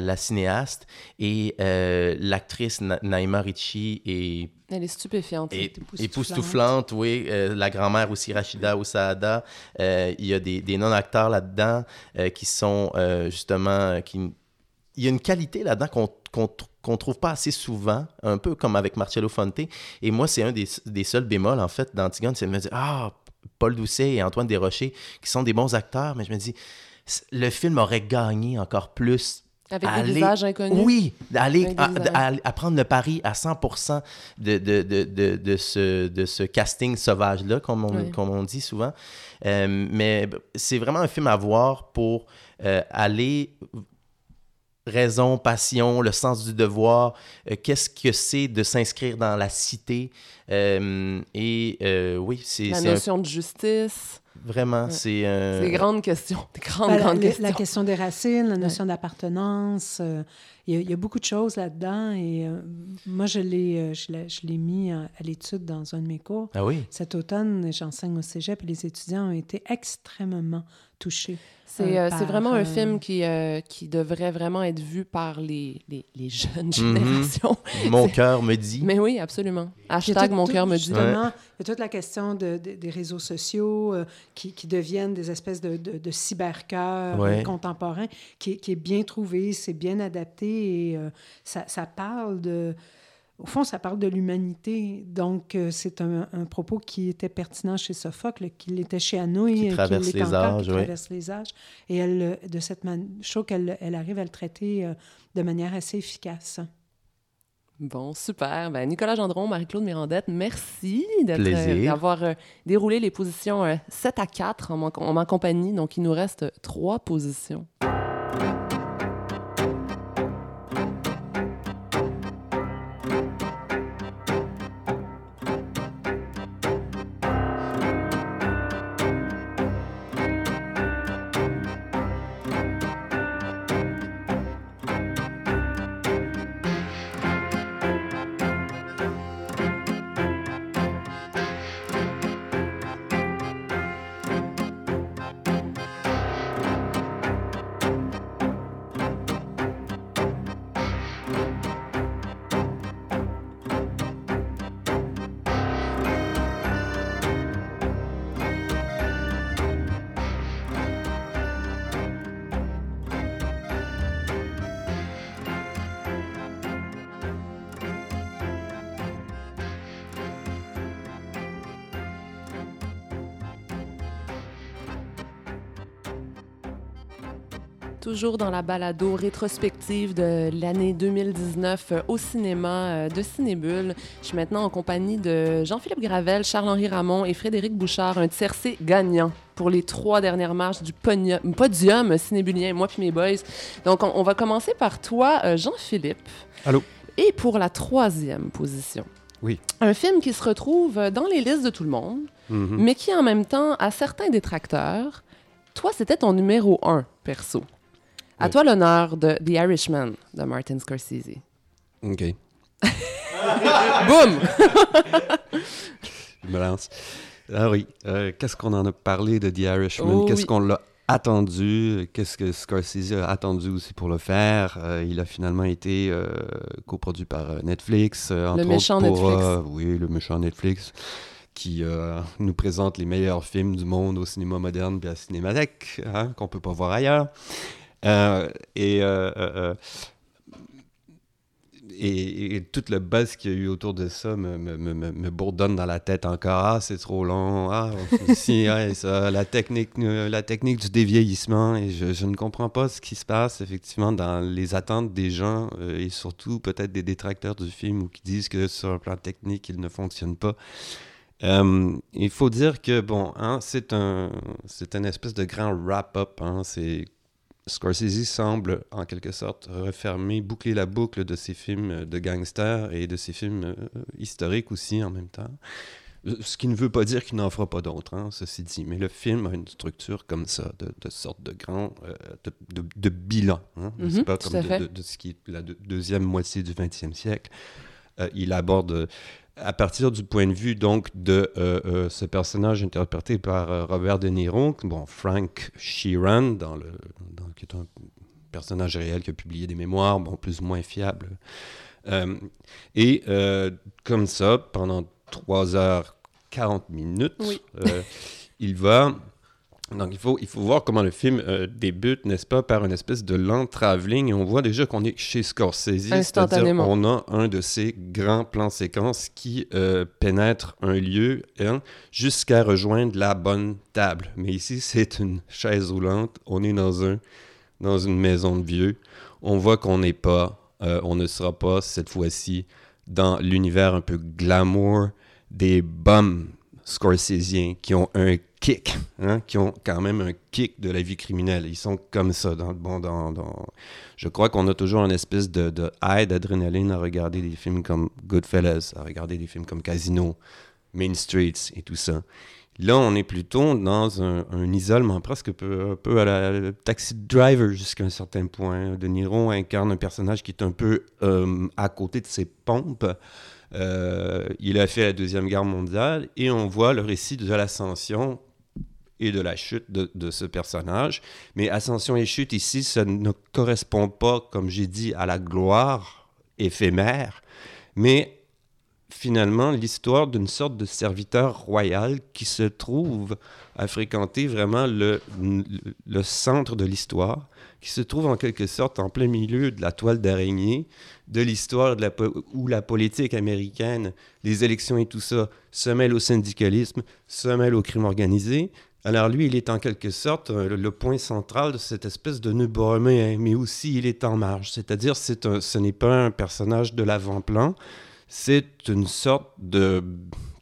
la, cinéaste, et euh, l'actrice Na- Naïma Ricci est Elle est stupéfiante. et époustouflante. époustouflante, oui. Euh, la grand-mère aussi, Rachida Oussaada. Euh, il y a des, des non-acteurs là-dedans euh, qui sont euh, justement... qui... Il y a une qualité là-dedans qu'on qu'on qu'on trouve pas assez souvent, un peu comme avec Marcello Fonte. Et moi, c'est un des, des seuls bémols, en fait, d'Antigone, c'est de me dire, ah, Paul Doucet et Antoine Desrochers, qui sont des bons acteurs, mais je me dis, le film aurait gagné encore plus Avec des Aller- visages inconnus. oui, des à, visages. à- à prendre le pari à 100% de, de, de, de, de ce, de ce casting sauvage-là, comme, on Oui. comme on dit souvent. Euh, mais c'est vraiment un film à voir pour euh, aller raison, passion, le sens du devoir, euh, qu'est-ce que c'est de s'inscrire dans la cité. Et oui, c'est La un- notion de justice. Vraiment, Ouais. c'est un... C'est des grandes questions. Des grandes, Ben, la, grandes la- questions. la question des racines, la notion d'appartenance, euh, il y, a- il y a beaucoup de choses là-dedans. Et euh, moi, je l'ai, euh, je l'ai, je l'ai mis à, à l'étude dans un de mes cours. Ah oui? Cet automne, j'enseigne au cégep et les étudiants ont été extrêmement touchés. C'est euh, euh, vraiment un euh, film qui, euh, qui devrait vraiment être vu par les, les, les jeunes Mhm. générations. Mon cœur me dit. Mais oui, absolument. Hashtag tout- mon cœur me dit. Justement, il y a toute la question de- de- des réseaux sociaux euh, qui, qui deviennent des espèces de, de, de cybercœurs Ouais. contemporains, qui, est- qui est bien trouvé, c'est bien adapté et euh, ça, ça parle de... Au fond, ça parle de l'humanité. Donc, euh, c'est un, un propos qui était pertinent chez Sophocle, qui l'était chez Anouilh, Qui euh, traverse les encore, âges, qui oui. traverse les âges. Et elle, de cette manière, je trouve qu'elle elle arrive à le traiter euh, de manière assez efficace. Bon, super. Ben, Nicolas Gendron, Marie-Claude Mirandette, merci euh, d'avoir euh, déroulé les positions euh, 7 à 4 en, en ma compagnie. Donc, il nous reste trois positions. Toujours dans la balado rétrospective de l'année 2019 euh, au cinéma euh, de Cinébule. Je suis maintenant en compagnie de Jean-Philippe Gravel, Charles-Henri Ramon et Frédéric Bouchard, un tiercé gagnant pour les trois dernières marches du podium, cinébulien, moi puis mes boys. Donc, on, on va commencer par toi, euh, Jean-Philippe. Allô? Et pour la troisième position. Oui. Un film qui se retrouve dans les listes de tout le monde, Mhm. mais qui en même temps a certains détracteurs. Toi, c'était ton numéro un, perso. À Oui. toi l'honneur de The Irishman de Martin Scorsese. OK. Boum! Je me lance. Ah oui. euh, Qu'est-ce qu'on en a parlé de The Irishman? Oh Qu'est-ce oui. qu'on l'a attendu? Qu'est-ce que Scorsese a attendu aussi pour le faire? Euh, il a finalement été euh, coproduit par Netflix. euh, entre méchant autres pour, Netflix. euh, oui, le méchant Netflix qui euh, nous présente les meilleurs films du monde au cinéma moderne et à la cinémathèque, hein, qu'on peut pas voir ailleurs. Euh, et, euh, euh, euh, et, et tout le buzz qu'il y a eu autour de ça me, me, me, me- me bourdonne dans la tête encore. Ah, c'est trop long. Ah, si, ouais, ça, la, technique, la technique du dévieillissement. Et je, je ne comprends pas ce qui se passe, effectivement, dans les attentes des gens euh, et surtout peut-être des détracteurs du film ou qui disent que sur un plan technique, il ne fonctionne pas. Euh, il faut dire que, bon, hein, c'est un, c'est une espèce de grand wrap-up. Hein, c'est Scorsese semble, en quelque sorte, refermer, boucler la boucle de ses films de gangsters et de ses films euh, historiques aussi en même temps. Ce qui ne veut pas dire qu'il n'en fera pas d'autres, hein, ceci dit. Mais le film a une structure comme ça, de, de sorte de grand, euh, de, de- de bilan. Hein, C'est pas comme de, ce qui est la deux- deuxième moitié du 20e siècle. Euh, il aborde à partir du point de vue donc de euh, euh, ce personnage interprété par euh, Robert De Niro, bon Frank Sheeran, dans le, dans- qui est un personnage réel qui a publié des mémoires, bon plus ou moins fiables. Et comme ça, pendant 3h40 minutes, Oui. euh, il va donc, il faut, il faut voir comment le film euh, débute, n'est-ce pas, par une espèce de lent travelling. Et on voit déjà qu'on est chez Scorsese. C'est-à-dire, Instantanément. on a un de ces grands plans séquences qui euh, pénètre un lieu hein, jusqu'à rejoindre la bonne table. Mais ici, c'est une chaise roulante. On est dans, un, dans une maison de vieux. On voit qu'on n'est pas, euh, on ne sera pas cette fois-ci dans l'univers un peu glamour des bums scorsésiens qui ont un kick, hein, qui ont quand même un kick de la vie criminelle. Ils sont comme ça. Dans, bon, dans, dans- Je crois qu'on a toujours une espèce de, de high d'adrénaline à regarder des films comme Goodfellas, à regarder des films comme Casino, Main Streets et tout ça. Là, on est plutôt dans un, isolement presque peu, un peu à la Taxi Driver jusqu'à un certain point. De Niro incarne un personnage qui est un peu euh, à côté de ses pompes. Euh, il a fait la Deuxième Guerre mondiale et on voit le récit de l'ascension et de la chute de, ce personnage. Mais ascension et chute ici, ça ne correspond pas, comme j'ai dit, à la gloire éphémère, mais finalement l'histoire d'une sorte de serviteur royal qui se trouve à fréquenter vraiment le centre de l'histoire, qui se trouve en quelque sorte en plein milieu de la toile d'araignée de l'histoire la où la politique américaine, les élections et tout ça, se mêle au syndicalisme, se mêle au crime organisé. Alors lui, il est en quelque sorte euh, le, point central de cette espèce de nœud bohémien, mais aussi il est en marge. C'est-à-dire, c'est ce n'est pas un personnage de l'avant-plan, c'est une sorte de,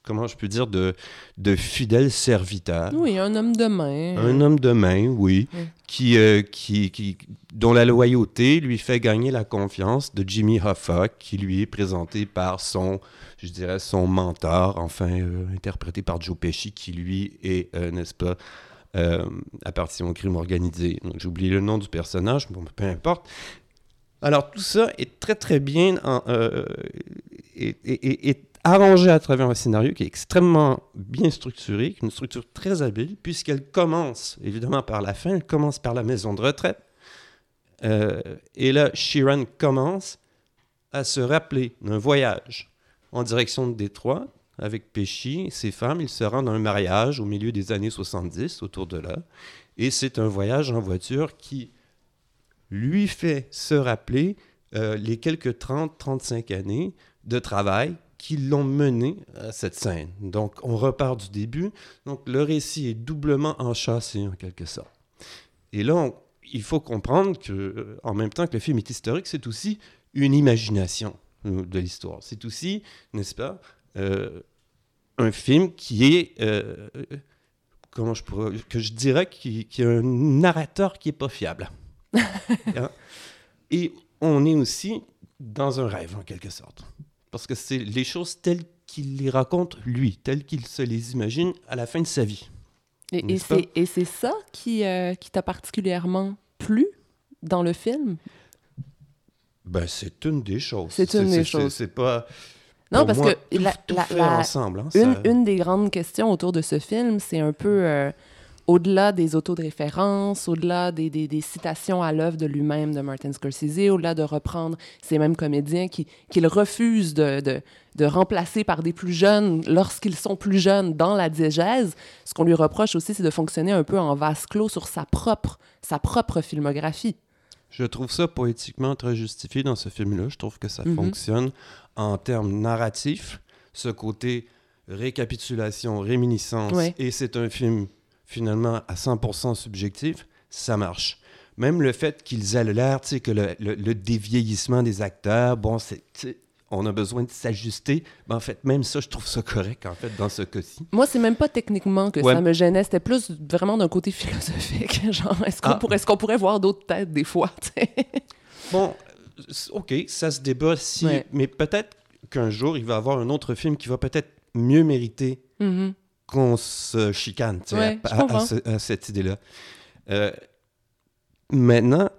comment je peux dire, de, de fidèle serviteur. Oui, un homme de main. Un homme de main, oui, Oui. Qui, euh, qui, qui, dont la loyauté lui fait gagner la confiance de Jimmy Hoffa, qui lui est présenté par son, je dirais, son mentor, enfin, euh, interprété par Joe Pesci, qui lui est, euh, n'est-ce pas, appartient au crime organisé. Oublié le nom du personnage, bon, peu importe. Alors, tout ça est très, très bien en- est, est- est- est arrangé à travers un scénario qui est extrêmement bien structuré, une structure très habile, puisqu'elle commence, évidemment, par la fin, elle commence par la maison de retraite. Euh, et là, Sheeran commence à se rappeler d'un voyage en direction de Détroit avec Pesci, ses femmes. Ils se rendent à un mariage au milieu des années 70, autour de là. Et c'est un voyage en voiture qui lui fait se rappeler euh, les quelques 30-35 années de travail qui l'ont mené à cette scène. Donc, on repart du début. Donc, le récit est doublement enchâssé, en quelque sorte. Et là, on- il faut comprendre que, euh, en même temps que le film est historique, c'est aussi une imagination euh, de l'histoire. C'est aussi, n'est-ce pas, euh, un film qui est, euh, comment je pourrais, que je dirais qui, qui a un narrateur qui est pas fiable. Hein? Et on est aussi dans un rêve en quelque sorte, parce que c'est les choses telles qu'il les raconte lui, telles qu'il se les imagine à la fin de sa vie. Et, c'est ça qui, euh, qui t'a particulièrement plu dans le film? Ben, c'est une des choses. C'est une des choses. C'est pas. Non, parce moi, que tout, la- tout la- ensemble. hein, Une, ça- une des grandes questions autour de ce film, c'est un peu euh, au-delà des autos de référence, au-delà des, des- des citations à l'œuvre de lui-même de Martin Scorsese, au-delà de reprendre ces mêmes comédiens qui- qu'il refuse de, de- de remplacer par des plus jeunes lorsqu'ils sont plus jeunes dans la diégèse. Ce qu'on lui reproche aussi, c'est de fonctionner un peu en vase clos sur sa propre, sa propre filmographie. Je trouve ça poétiquement très justifié dans ce film-là. Je trouve que ça Mhm. fonctionne en termes narratifs. Ce côté récapitulation, réminiscence, Ouais. et c'est un film finalement à 100% subjectif, ça marche. Même le fait qu'ils aient l'air, tu sais, que le, le- le dévieillissement des acteurs, bon, c'est, on a besoin de s'ajuster. Mais en fait, même ça, je trouve ça correct, en fait, dans ce cas-ci. Moi, c'est même pas techniquement que Ouais. ça me gênait, c'était plus vraiment d'un côté philosophique. Genre, est-ce qu'on Ah. pourrait, est-ce qu'on pourrait voir d'autres têtes des fois? Bon, OK, ça se débat si... Ouais. Mais peut-être qu'un jour, il va y avoir un autre film qui va peut-être mieux mériter Mhm. Qu'on se chicane Ouais, à, je à- à comprends. ce- à cette idée-là. Euh, maintenant,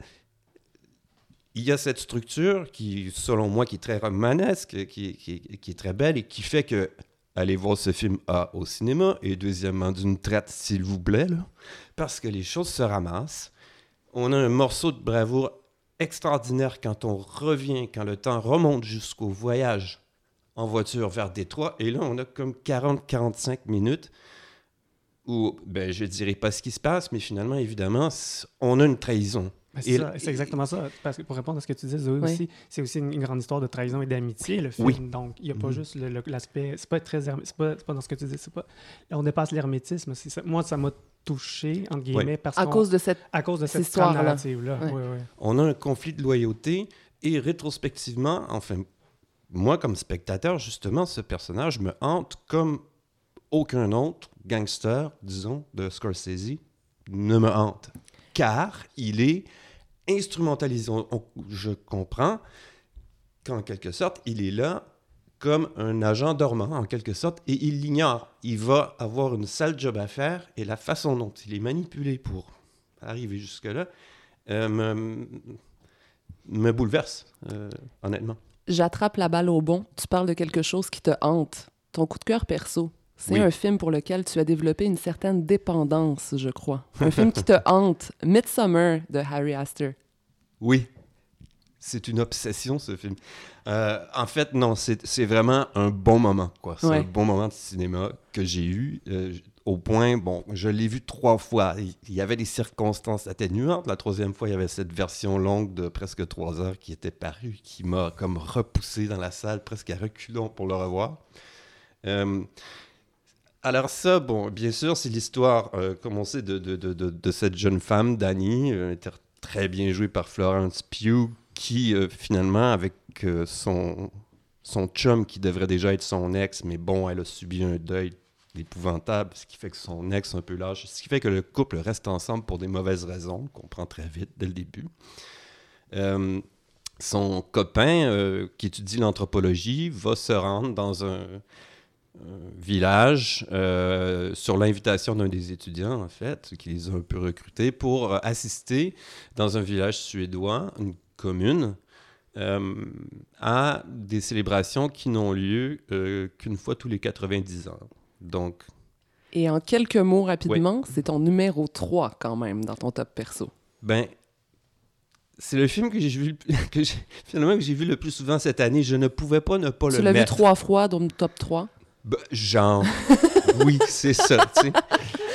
il y a cette structure qui, selon moi, qui est très romanesque, qui, qui- qui est très belle et qui fait que aller voir ce film A au cinéma et deuxièmement d'une traite, s'il vous plaît, là, parce que les choses se ramassent. On a un morceau de bravoure extraordinaire quand on revient, quand le temps remonte jusqu'au voyage en voiture vers Détroit. Et là, on a comme 40-45 minutes où, ben, je dirais pas ce qui se passe, mais finalement, évidemment, on a une trahison. Ben, c'est exactement ça. Parce que pour répondre à ce que tu disais, Zoé, Oui. aussi, c'est aussi une, une grande histoire de trahison et d'amitié, le film. Oui. Donc, il n'y a pas Mhm. juste l'aspect. C'est pas très. herm- C'est pas, pas dans ce que tu dis. C'est pas. On dépasse l'hermétisme. Moi, ça m'a touché, entre guillemets, parce À cause de cette... à cause de cette histoire-là. narrative-là. Ouais. Oui, oui. On a un conflit de loyauté et rétrospectivement, enfin, moi, comme spectateur, justement, ce personnage me hante comme aucun autre gangster, disons, de Scorsese ne me hante. Car il est instrumentalisé. Je comprends qu'en quelque sorte, il est là comme un agent dormant, en quelque sorte, et il l'ignore. Il va avoir une sale job à faire, et la façon dont il est manipulé pour arriver jusque-là euh, me, me bouleverse, euh, honnêtement. J'attrape la balle au bon. Tu parles de quelque chose qui te hante. Ton coup de cœur perso. C'est Oui. un film pour lequel tu as développé une certaine dépendance, je crois. Un film qui te hante. Midsummer de Harry Astor. Oui, c'est une obsession, ce film. Euh, en fait, non, c'est vraiment un bon moment, quoi. C'est Ouais. un bon moment de cinéma que j'ai eu, euh, au point, bon, je l'ai vu trois fois. Il y avait des circonstances atténuantes. La troisième fois, il y avait cette version longue de presque trois heures qui était parue, qui m'a comme repoussé dans la salle, presque à reculons pour le revoir. Euh, alors ça, bon, bien sûr, c'est l'histoire, euh, comme on sait, de, cette jeune femme, Dani, euh, très bien jouée par Florence Pugh, qui euh, finalement, avec son, son chum, qui devrait déjà être son ex, mais bon, elle a subi un deuil épouvantable, ce qui fait que son ex un peu lâche, ce qui fait que le couple reste ensemble pour des mauvaises raisons, qu'on comprend très vite dès le début. Euh, son copain, euh, qui étudie l'anthropologie, va se rendre dans un, village euh, sur l'invitation d'un des étudiants, en fait, qui les a un peu recrutés pour assister dans un village suédois, une commune, à des célébrations qui n'ont lieu qu'une fois tous les 90 ans. Donc, Et en quelques mots rapidement, c'est ton numéro 3 quand même dans ton top perso. ben, c'est le film que j'ai vu, le- que finalement que j'ai vu le plus souvent cette année. Je ne pouvais pas ne pas tu le l'as vu mettre. trois fois dans le top 3. Ben, genre, oui, c'est ça, tu.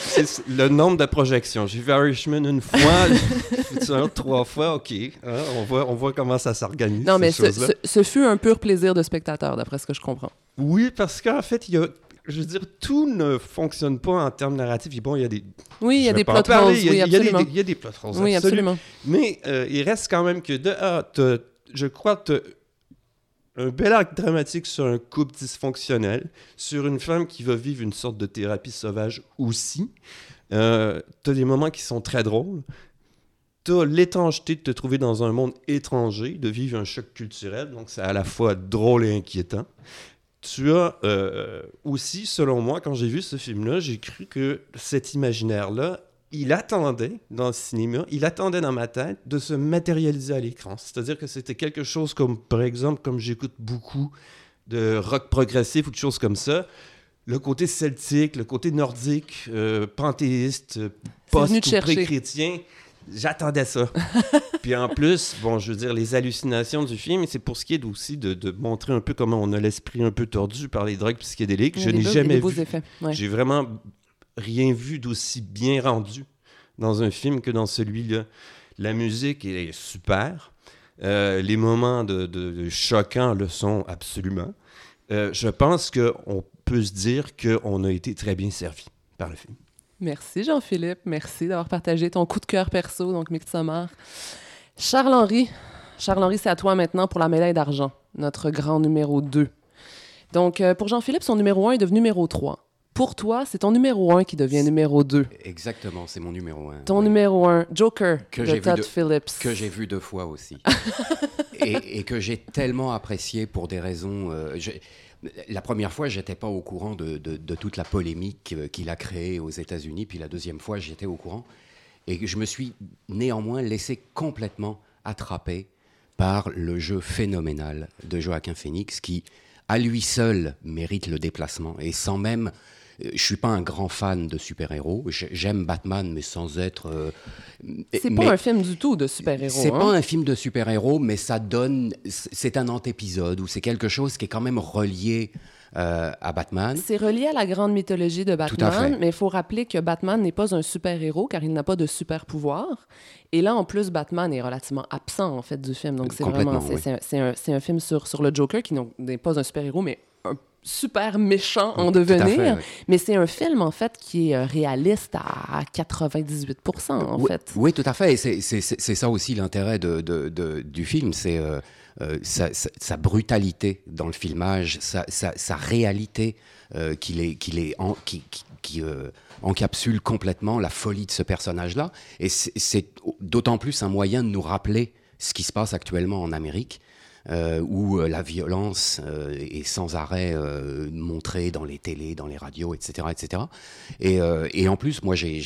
C'est le nombre de projections. J'ai vu Irishman une fois, Futurama trois fois, OK. hein, on, voit, on voit comment ça s'organise, Non, mais ces ce, choses-là. ce- ce fut un pur plaisir de spectateur, d'après ce que je comprends. Oui, parce qu'en fait, il y a... je veux dire, tout ne fonctionne pas en termes narratifs. Et Bon, il y a des. Oui, il y a des pas en plot parler, holes, il y a- des- absolument. Il y a des plot holes. Oui, absolument. Mais euh, il reste quand même que, de, ah, t'as- je crois que un bel arc dramatique sur un couple dysfonctionnel, sur une femme qui va vivre une sorte de thérapie sauvage aussi. Euh, t'as des moments qui sont très drôles. T'as l'étrangeté de te trouver dans un monde étranger, de vivre un choc culturel, donc c'est à la fois drôle et inquiétant. Tu as euh, aussi, selon moi, quand j'ai vu ce film-là, j'ai cru que cet imaginaire-là, il attendait dans le cinéma, il attendait dans ma tête de se matérialiser à l'écran. C'est-à-dire que c'était quelque chose comme, par exemple, comme j'écoute beaucoup de rock progressif ou de choses comme ça, le côté celtique, le côté nordique, euh, panthéiste, post ou pré-chrétien, j'attendais ça. Puis en plus, bon, je veux dire, les hallucinations du film, c'est pour ce qui est aussi de, de montrer un peu comment on a l'esprit un peu tordu par les drogues psychédéliques. Je n'ai jamais vu ouais. j'ai vraiment rien vu d'aussi bien rendu dans un film que dans celui-là. La musique est super. Euh, les moments de, de- de choquants le sont absolument. Euh, je pense qu'on peut se dire qu'on a été très bien servi par le film. Merci Jean-Philippe, merci d'avoir partagé ton coup de cœur perso, donc Midsommar. Charles-Henri, Charles-Henri, c'est à toi maintenant pour la médaille d'argent, notre grand numéro 2. Donc, euh, pour Jean-Philippe, son numéro 1 est devenu numéro 3. Pour toi, c'est ton numéro 1 qui devient numéro 2. Exactement, c'est mon numéro un. Ton numéro 1, Joker, Que de j'ai vu Todd de- Phillips. que j'ai vu deux fois aussi. et, et que j'ai tellement apprécié pour des raisons. euh, la première fois, j'étais pas au courant de, de- toute la polémique euh, qu'il a créée aux États-Unis. Puis la deuxième fois, j'étais au courant. Et je me suis néanmoins laissé complètement attraper par le jeu phénoménal de Joaquin Phoenix qui, à lui seul, mérite le déplacement. Et sans même. Euh, Je suis pas un grand fan de super-héros. J'ai- J'aime Batman, mais sans être. euh, C'est mais- pas un film du tout de super-héros. c'est hein. pas un film de super-héros, mais ça donne. C'est un antépisode ou c'est quelque chose qui est quand même relié euh, à Batman. C'est relié à la grande mythologie de Batman, mais il faut rappeler que Batman n'est pas un super-héros car il n'a pas de super-pouvoir. Et là, en plus, Batman est relativement absent en fait du film. Donc c'est vraiment c'est- oui. un, film sur, sur le Joker qui n'est pas un super-héros, mais super méchant en fait, devenir. oui. Mais c'est un film en fait qui est euh, réaliste à 98 en oui, fait. oui, tout à fait. Et c'est- ça aussi l'intérêt de, de- de- du film, c'est euh, euh, sa, sa- sa brutalité dans le filmage, sa, sa- réalité euh, en- qui, qui- qui, encapsule complètement la folie de ce personnage-là. Et c'est d'autant plus un moyen de nous rappeler ce qui se passe actuellement en Amérique. Euh, où euh, la violence euh, est sans arrêt euh, montrée dans les télés, dans les radios, etc. etc. Et, euh, et en plus, moi, j'ai-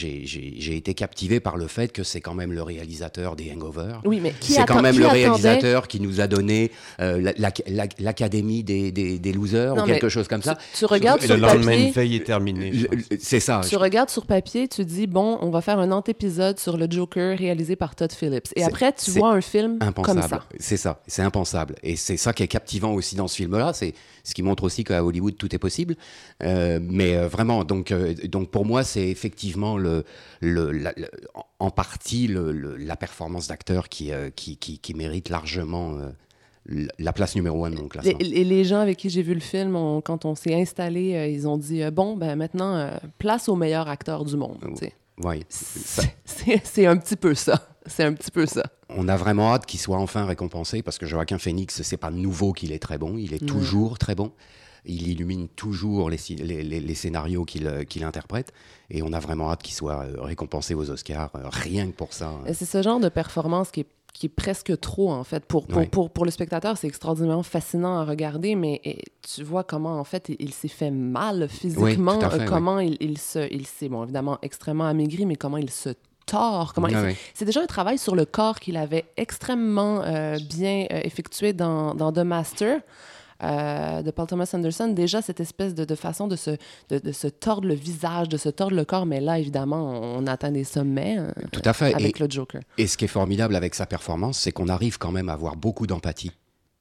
été captivé par le fait que c'est quand même le réalisateur des Hangover. Oui, mais qui C'est quand même qui le réalisateur qui nous a donné euh, la- la- la- l'Académie des, des, des losers Non, ou quelque chose comme ça. Tu, tu regardes Et sur le lendemain papier. veille est terminé. C'est ça. Tu regardes sur papier, tu dis, bon, on va faire un antépisode sur le Joker réalisé par Todd Phillips. Et après, tu vois un film comme impensable. ça. C'est ça, c'est impensable. Et c'est ça qui est captivant aussi dans ce film-là. C'est ce qui montre aussi qu'à Hollywood tout est possible. Euh, mais euh, vraiment, donc, euh, donc pour moi, c'est effectivement le, le, la- le- en- partie le- la performance d'acteur qui, qui, qui, qui mérite largement la place numéro un de mon classement. les- les gens avec qui j'ai vu le film, on- quand on s'est installé, euh, ils ont dit, euh, bon, ben maintenant, euh, place au meilleur acteur du monde. Ouais, c'est un petit peu ça. C'est un petit peu ça. on a vraiment hâte qu'il soit enfin récompensé parce que Joaquin Phoenix, c'est pas nouveau qu'il est très bon, il est toujours très bon. Il illumine toujours les, sci- les, les- les scénarios qu'il euh, qu'il interprète et on a vraiment hâte qu'il soit euh, récompensé aux Oscars, euh, rien que pour ça. Et C'est ce genre de performance qui est, qui est presque trop, en fait. Pour, pour, Ouais. pour, pour le spectateur, c'est extraordinairement fascinant à regarder, mais et, tu vois comment, en fait, il, il s'est fait mal physiquement, fait, oui. comment il, il se... Il s'est, bon, évidemment, extrêmement amaigri, mais comment il se tord, comment Ah ouais. C'est déjà un travail sur le corps qu'il avait extrêmement euh, bien euh, effectué dans, dans The Master. euh, de Paul Thomas Anderson, déjà cette espèce de, de façon de se, de, de se tordre le visage, de se tordre le corps, mais là, évidemment, on, on atteint des sommets euh, Tout à fait. avec Et, le Joker. et ce qui est formidable avec sa performance, c'est qu'on arrive quand même à avoir beaucoup d'empathie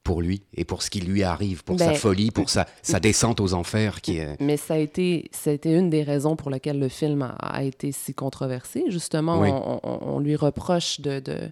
pour lui et pour ce qui lui arrive, pour sa Ben, folie, pour sa, sa descente aux enfers qui est... Mais ça a, été, ça a été une des raisons pour lesquelles le film a, a été si controversé. Justement, Oui. on, on- on lui reproche de, de,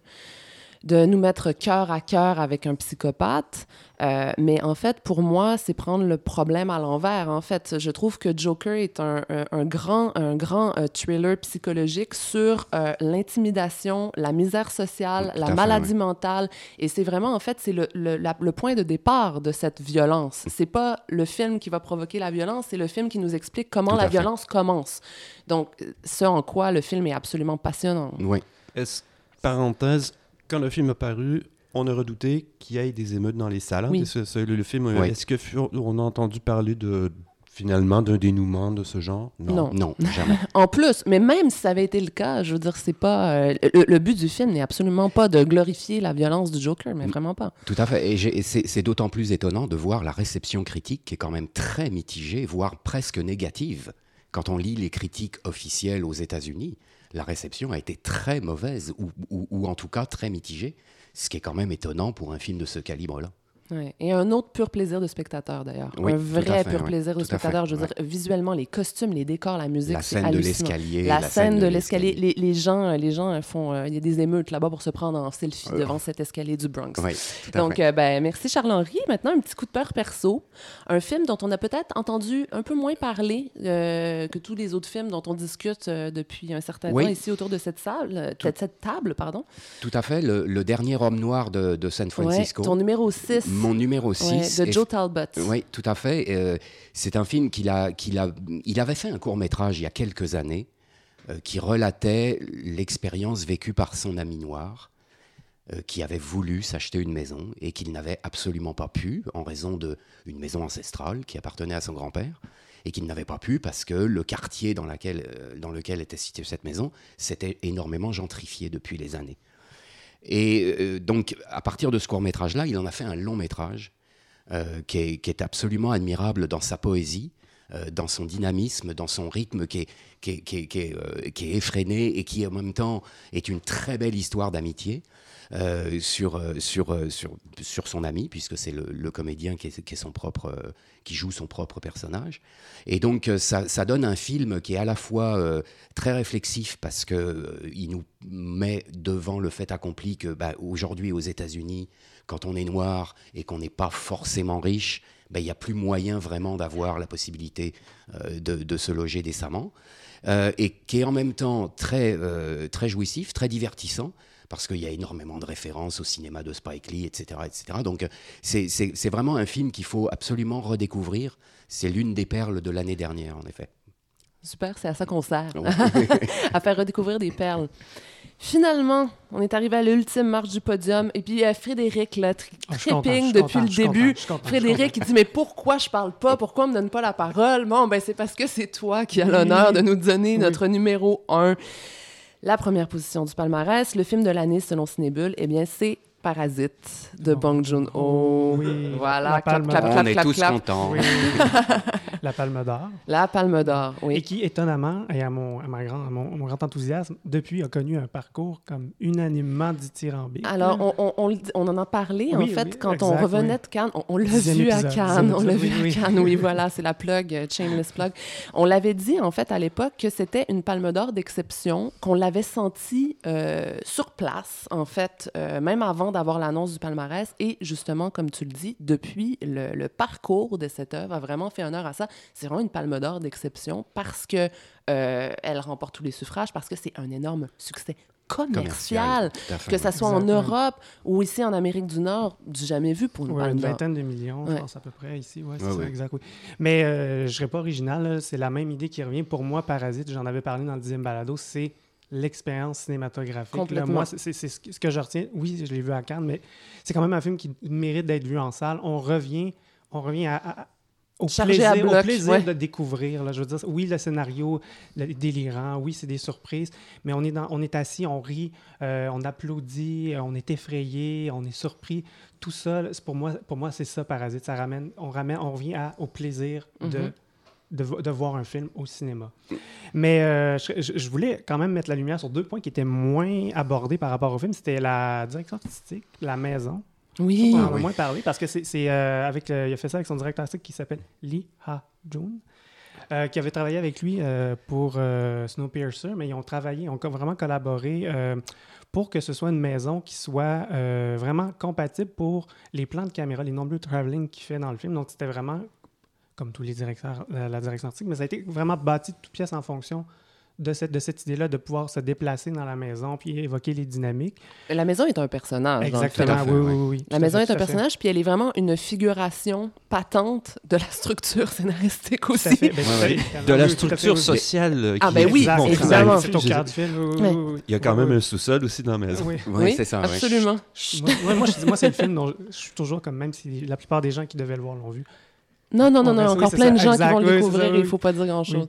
de nous mettre cœur à cœur avec un psychopathe. Euh, mais en fait, pour moi, c'est prendre le problème à l'envers. En fait, je trouve que Joker est un, un, un grand, un grand euh, thriller psychologique sur euh, l'intimidation, la misère sociale, la fait, maladie oui. mentale. Et c'est vraiment, en fait, c'est le, le, la- le point de départ de cette violence. C'est pas le film qui va provoquer la violence, c'est le film qui nous explique comment Tout la fait. violence commence. Donc, ce en quoi le film est absolument passionnant. Oui. Est-ce, parenthèse, quand le film a paru, on a redouté qu'il y ait des émeutes dans les salles. Oui. Ce- le, le film, Oui. est-ce que on a entendu parler de finalement d'un dénouement de ce genre? Non. Non, jamais. En plus, mais même si ça avait été le cas, je veux dire, c'est pas. euh, le, le but du film n'est absolument pas de glorifier la violence du Joker, mais Mm. vraiment pas. Tout à fait. Et, j'ai- et c'est c'est d'autant plus étonnant de voir la réception critique qui est quand même très mitigée, voire presque négative. Quand on lit les critiques officielles aux États-Unis, la réception a été très mauvaise, ou, en tout cas très mitigée, ce qui est quand même étonnant pour un film de ce calibre-là. Ouais. Et un autre pur plaisir de spectateur, d'ailleurs. Oui, un vrai fait, pur plaisir de Tout à fait, spectateur. Je veux ouais. dire, visuellement, les costumes, les décors, la musique, La scène de l'escalier. La, scène de l'escalier. Les, les gens, euh, les gens font. euh, Il y a des émeutes là-bas pour se prendre en selfie Euh. devant cet escalier du Bronx. Oui, Donc, euh, ben, merci Charles-Henri. Maintenant, un petit coup de peur perso. Un film dont on a peut-être entendu un peu moins parler euh, que tous les autres films dont on discute euh, depuis un certain Oui. temps ici autour de cette salle, euh, Tout- cette table, pardon. Tout à fait. Le, le dernier homme noir de, de San Francisco. ton numéro 6. Mon numéro 6. de Joe Talbot. Oui, tout à fait. Euh, c'est un film qu'il a, qu'il a, il avait fait un court métrage il y a quelques années euh, qui relatait l'expérience vécue par son ami noir, euh, qui avait voulu s'acheter une maison et qu'il n'avait absolument pas pu en raison de une maison ancestrale qui appartenait à son grand-père et qu'il n'avait pas pu parce que le quartier dans, laquelle, dans lequel était située cette maison s'était énormément gentrifié depuis les années. Et euh, donc, à partir de ce court-métrage-là, il en a fait un long-métrage euh, qui, est, absolument admirable dans sa poésie, euh, dans son dynamisme, dans son rythme qui est effréné et qui en même temps est une très belle histoire d'amitié euh, sur, euh, sur, euh, sur, sur son ami, puisque c'est le, comédien qui, est, son propre, qui joue son propre personnage. Et donc, ça, ça donne un film qui est à la fois très réflexif parce euh, il nous met devant le fait accompli que bah, aujourd'hui aux États-Unis, quand on est noir et qu'on n'est pas forcément riche, bah, il n'y a plus moyen vraiment d'avoir la possibilité de, de se loger décemment. Et qui est en même temps très, très jouissif, très divertissant, parce qu'il y a énormément de références au cinéma de Spike Lee, etc. etc. Donc euh, c'est- vraiment un film qu'il faut absolument redécouvrir. C'est l'une des perles de l'année dernière, en effet. Super, c'est à ça qu'on sert, à faire redécouvrir des perles. Finalement, on est arrivé à l'ultime marche du podium. Et puis euh, Frédéric, là, tri- Ah, tripping depuis content, le début. content, content, Frédéric, il dit Mais pourquoi je parle pas? Pourquoi on me donne pas la parole? Bon, ben c'est parce que c'est toi qui as l'honneur de nous donner Oui. notre numéro 1. La première position du palmarès, le film de l'année selon Cinébule, eh bien, c'est Parasite de Oh. Bong Joon-ho. Oui, Voilà, la clap, clap, clap, On est clap, tous clap. contents. Oui. la Palme d'Or. La Palme d'Or, Et oui. qui, étonnamment, et à mon, à ma grand, à mon, mon grand enthousiasme, depuis a connu un parcours comme unanimement dithyrambique. Alors, on, on- on en a parlé, en fait, oui, quand on revenait oui. de Cannes. On, l'a vu à Cannes. On l'a vu à. Cannes, oui, voilà, c'est la plug, euh, shameless plug. On l'avait dit, en fait, à l'époque, que c'était une palme d'or d'exception, qu'on l'avait senti euh, sur place, en fait, euh, même avant d'avoir l'annonce du palmarès. Et justement, comme tu le dis, depuis, le, le parcours de cette œuvre a vraiment fait honneur à ça. C'est vraiment une palme d'or d'exception parce que euh, elle remporte tous les suffrages, parce que c'est un énorme succès commercial. Que ça ouais. soit en. Europe ou ici en Amérique du Nord, du jamais vu pour une Ouais, une vingtaine de millions, Ouais. je pense à peu près ici. Ouais, c'est Ouais, ça, ouais. exact. Oui. Mais euh, je ne serais pas original. C'est la même idée qui revient. Pour moi, Parasite, j'en avais parlé dans le dixième balado, c'est l'expérience cinématographique. Là, Complètement. moi, c'est ce, que- ce que je retiens. Oui, je l'ai vu à Cannes, mais c'est quand même un film qui mérite d'être vu en salle. On revient, on revient à- à- au plaisir, bloc, au plaisir ouais. de découvrir. Là. Je veux dire, oui, le scénario le- délirant, oui, c'est des surprises, mais on est, dans, on est assis, on rit, euh, on applaudit, on est effrayé, on est surpris. Tout ça, pour moi, pour moi c'est ça, Parasite. Ça ramène, on, ramène, on revient à- au plaisir de, Mhm. de, vo- de voir un film au cinéma. Mais euh, je voulais quand même mettre la lumière sur deux points qui étaient moins abordés par rapport au film. C'était la direction artistique, la maison. Oui. On en a oui. moins parlé parce que c'est c'est, euh, avec le- il a fait ça avec son directeur artistique qui s'appelle Lee Ha-jun. euh, qui avait travaillé avec lui euh, pour euh, Snowpiercer, mais ils ont travaillé, ils ont co- vraiment collaboré euh, pour que ce soit une maison qui soit euh, vraiment compatible pour les plans de caméra, les nombreux travelling qu'il fait dans le film. Donc, c'était vraiment, comme tous les directeurs, la, la direction artistique, mais ça a été vraiment bâti de toutes pièces en fonction de cette, de cette idée-là de pouvoir se déplacer dans la maison puis évoquer les dynamiques. La maison est un personnage. Exactement, fait, oui, oui, oui. La maison fait, est un personnage, puis elle est vraiment une figuration patente de la structure scénaristique Tout à aussi. fait. Ben, Ouais. De la structure oui. sociale Ah, qui ben est oui, évidemment. C'est au cœur du film. oui. Il y a quand Oui, même oui. un sous-sol aussi dans la maison. Oui. Oui, c'est ça. absolument. Moi, moi, je dis- moi, c'est le film dont je, suis toujours comme, même si la plupart des gens qui devaient le voir l'ont vu. Non, non, non, non, encore plein de gens qui vont le découvrir il ne faut pas dire grand-chose.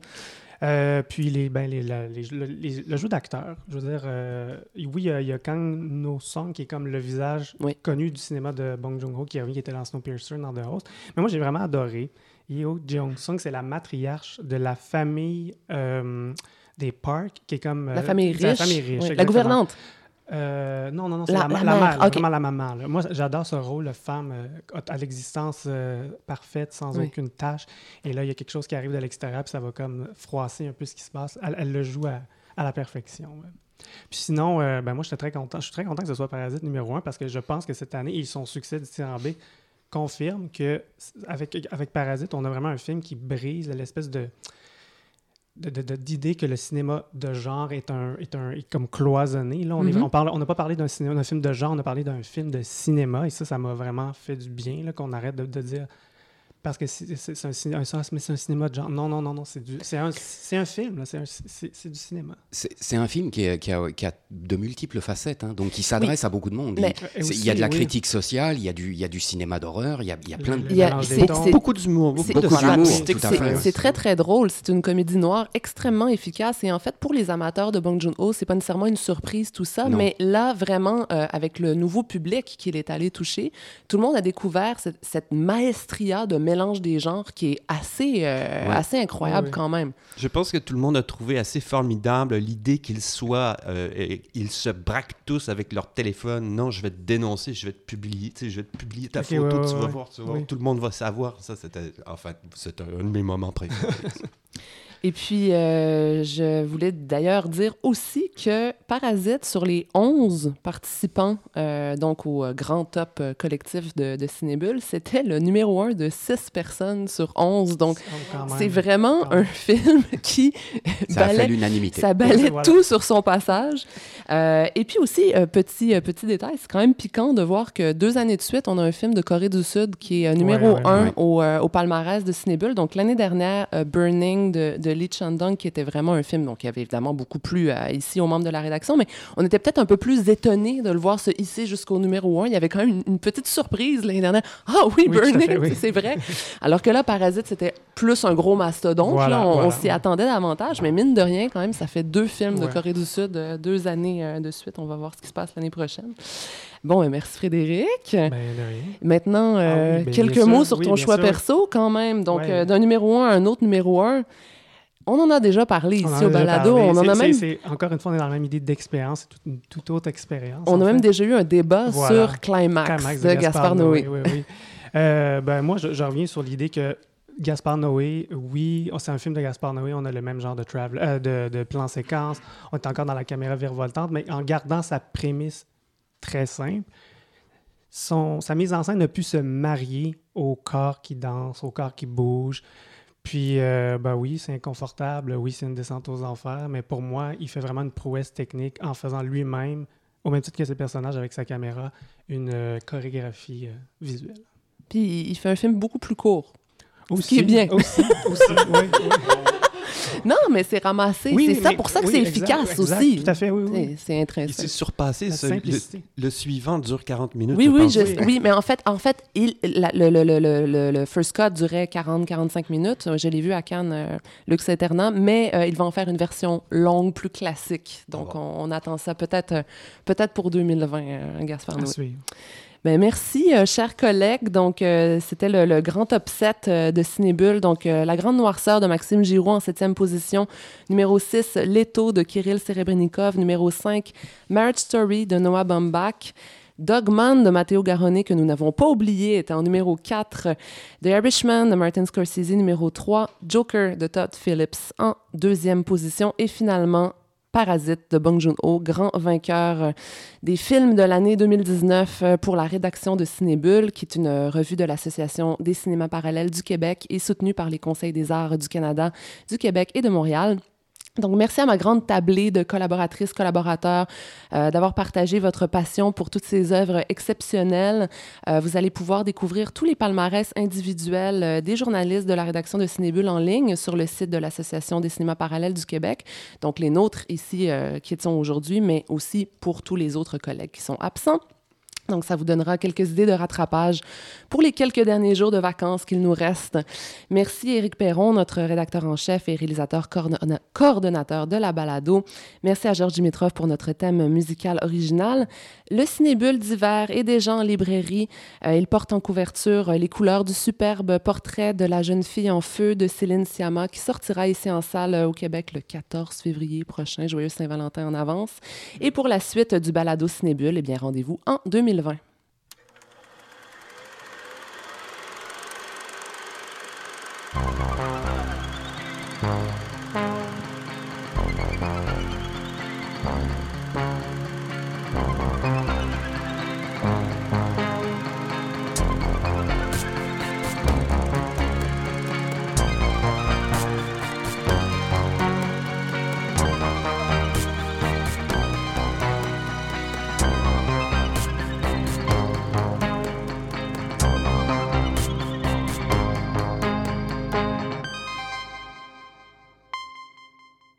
Euh, puis les, ben, les, la- les- le, les- le jeu d'acteur, je veux dire, euh, oui, il y a, il y a Kang No Song qui est comme le visage Oui. connu du cinéma de Bong Joon-ho qui, a- qui était dans Snowpiercer, dans The Host. Mais moi, j'ai vraiment adoré. Yeo Jeong-sung, c'est la matriarche de la famille euh, des Parks, qui est comme... La famille riche. La famille riche, oui. La exactement. gouvernante. Euh, non, non, non, c'est La- la, mère, vraiment la maman. là. Moi, j'adore ce rôle de femme euh, à l'existence euh, parfaite, sans Oui. aucune tâche. Et là, il y a quelque chose qui arrive de l'extérieur, puis ça va comme froisser un peu ce qui se passe. Elle, elle le joue à, à la perfection. ouais. Puis sinon, ben moi, j'étais très content. Je suis très content que ce soit Parasite numéro un parce que je pense que cette année, et son succès dithyrambique confirme que avec, avec Parasite, on a vraiment un film qui brise l'espèce de- d'idée que le cinéma de genre est un est un est comme cloisonné. Là, on est- Mhm. on parle on n'a pas parlé d'un cinéma d'un film de genre, on a parlé d'un film de cinéma et ça, ça m'a vraiment fait du bien là, qu'on arrête de, de dire parce que c'est un, ciné- un, mais c'est un cinéma de genre. Non, non, non, non, c'est du c'est un, c'est un film, là, c'est un- c'est c'est du cinéma. C'est c'est un film qui, est- qui a, qui a de multiples facettes, hein, donc qui s'adresse à beaucoup de monde. Mais- Il, y a de la critique sociale, il y a du, il y a du cinéma d'horreur, il y a, il y a plein de... Il y a- Beaucoup d'humour, beaucoup, C'est- beaucoup voilà, d'humour, c'est- tout à c'est- fait. C'est très, très drôle. C'est une comédie noire extrêmement efficace. Et en fait, pour les amateurs de Bong Joon-ho, c'est pas nécessairement une surprise, tout ça. Non. Mais là, vraiment, euh, avec le nouveau public qu'il est allé toucher, tout le monde a découvert cette, cette maestria de mélange des genres qui est assez, euh, Ouais. assez incroyable Ouais, ouais. quand même. Je pense que tout le monde a trouvé assez formidable l'idée qu'ils soient, euh, et- ils se braquent tous avec leur téléphone. Non, je vais te dénoncer, je vais te publier, tu sais, je vais te publier ta photo, ouais, tu vas ouais. voir, tu vas Oui. voir, tout le monde va savoir. Ça, c'était, enfin, c'est un, un de mes moments préférés. Et puis, euh, je voulais d'ailleurs dire aussi que Parasite, sur les 11 participants euh, donc au euh, grand top collectif de, de Cinébule, c'était le numéro 1 de 6 personnes sur 11. Donc, même. c'est vraiment un film qui Ça a fait balaie, l'unanimité. ça Voilà. tout sur son passage. Euh, et puis aussi, euh, petit, euh, petit détail, c'est quand même piquant de voir que deux années de suite, on a un film de Corée du Sud qui est euh, numéro Ouais, ouais, 1 ouais. Au, euh, au palmarès de Cinébule. Donc l'année dernière, euh, Burning de, de Lee Chandong, qui était vraiment un film donc, qui avait évidemment beaucoup plu euh, ici aux membres de la rédaction, mais on était peut-être un peu plus étonnés de le voir se hisser jusqu'au numéro 1. Il y avait quand même une, une petite surprise l'année dernière. Ah oui, Oui, Burning, oui. c'est vrai. Alors que là, Parasite, c'était plus un gros mastodonte. Voilà, là. on voilà. on s'y attendait davantage, mais mine de rien, quand même, ça fait deux films de. Corée du Sud, euh, deux années euh, de suite. On va voir ce qui se passe l'année prochaine. Bon, ben, merci Frédéric. Ben. Maintenant, euh, Ah oui, ben, quelques mots sûr, sur oui, ton choix sûr. perso, quand même. Donc, Ouais. euh, d'un numéro un à un autre numéro un. On en a déjà parlé ici au balado. On en a même, encore une fois, on est dans la même idée d'expérience, c'est toute une toute autre expérience. on a même déjà eu un débat Voilà. sur Climax, Climax de Gaspard Noé. Oui, oui. Euh, ben, moi, je, je reviens sur l'idée que Gaspard Noé, oui, oh, c'est un film de Gaspard Noé, on a le même genre de, travel, euh, de, de plan séquence, on est encore dans la caméra virevoltante, mais en gardant sa prémisse très simple, son, sa mise en scène a pu se marier au corps qui danse, au corps qui bouge. Puis, euh, ben oui, c'est inconfortable, oui, c'est une descente aux enfers, mais pour moi, il fait vraiment une prouesse technique en faisant lui-même, au même titre que ses personnages avec sa caméra, une euh, chorégraphie euh, visuelle. Puis il fait un film beaucoup plus court. Ce qui est bien. Aussi, aussi, oui, oui. Non, mais c'est ramassé. Oui, c'est ça mais- pour ça que oui, c'est efficace exact, aussi. Tout à fait, oui, oui. C'est- C'est Il intrinsèque. s'est surpassé. La ce- le, suivant dure 40 minutes. Oui, je oui, pense. je- Oui. oui, mais en fait, en fait il, la- le, le, le, le, le- le first cut durait 40-45 minutes. Je l'ai vu à Cannes, euh, Lux Aeterna, mais euh, il va en faire une version longue, plus classique. Donc, Ah on, on attend ça peut-être euh, peut-être pour 2020, euh, Gaspard À Ben, merci, euh, chers collègues. Donc, euh, c'était le, grand top 7 euh, de Cinébule. Donc, euh, La Grande Noirceur de Maxime Giroux en septième position. Numéro 6, L'étau de Kirill Serebrennikov. Numéro 5, Marriage Story de Noah Baumbach. Dogman de Matteo Garone, que nous n'avons pas oublié, était en numéro 4. The Irishman de Martin Scorsese, numéro 3. Joker de Todd Phillips en deuxième position. Et finalement, Parasite de Bong Joon-ho, grand vainqueur euh, des films de l'année 2019 euh, pour la rédaction de Cinébule, qui est une euh, revue de l'Association des cinémas parallèles du Québec et soutenue par les Conseils des arts du Canada, du Québec et de Montréal. Donc, merci à ma grande tablée de collaboratrices, collaborateurs euh, d'avoir partagé votre passion pour toutes ces œuvres exceptionnelles. Euh, vous allez pouvoir découvrir tous les palmarès individuels euh, des journalistes de la rédaction de Cinébule en ligne sur le site de l'Association des cinémas parallèles du Québec. Donc, les nôtres ici qui sont aujourd'hui, mais aussi pour tous les autres collègues qui sont absents. Donc, ça vous donnera quelques idées de rattrapage pour les quelques derniers jours de vacances qu'il nous reste. Merci Éric Perron, notre rédacteur en chef et réalisateur coordonnateur de la balado. Merci à Georges Dimitrov pour notre thème musical original. Le Cinébule d'hiver est déjà en librairie. Euh, il porte en couverture les couleurs du superbe portrait de la jeune fille en feu de Céline Sciamma qui sortira ici en salle au Québec le 14 février prochain. Joyeux Saint-Valentin en avance. Et pour la suite du balado Cinébule, eh bien rendez-vous en 2020. 2020.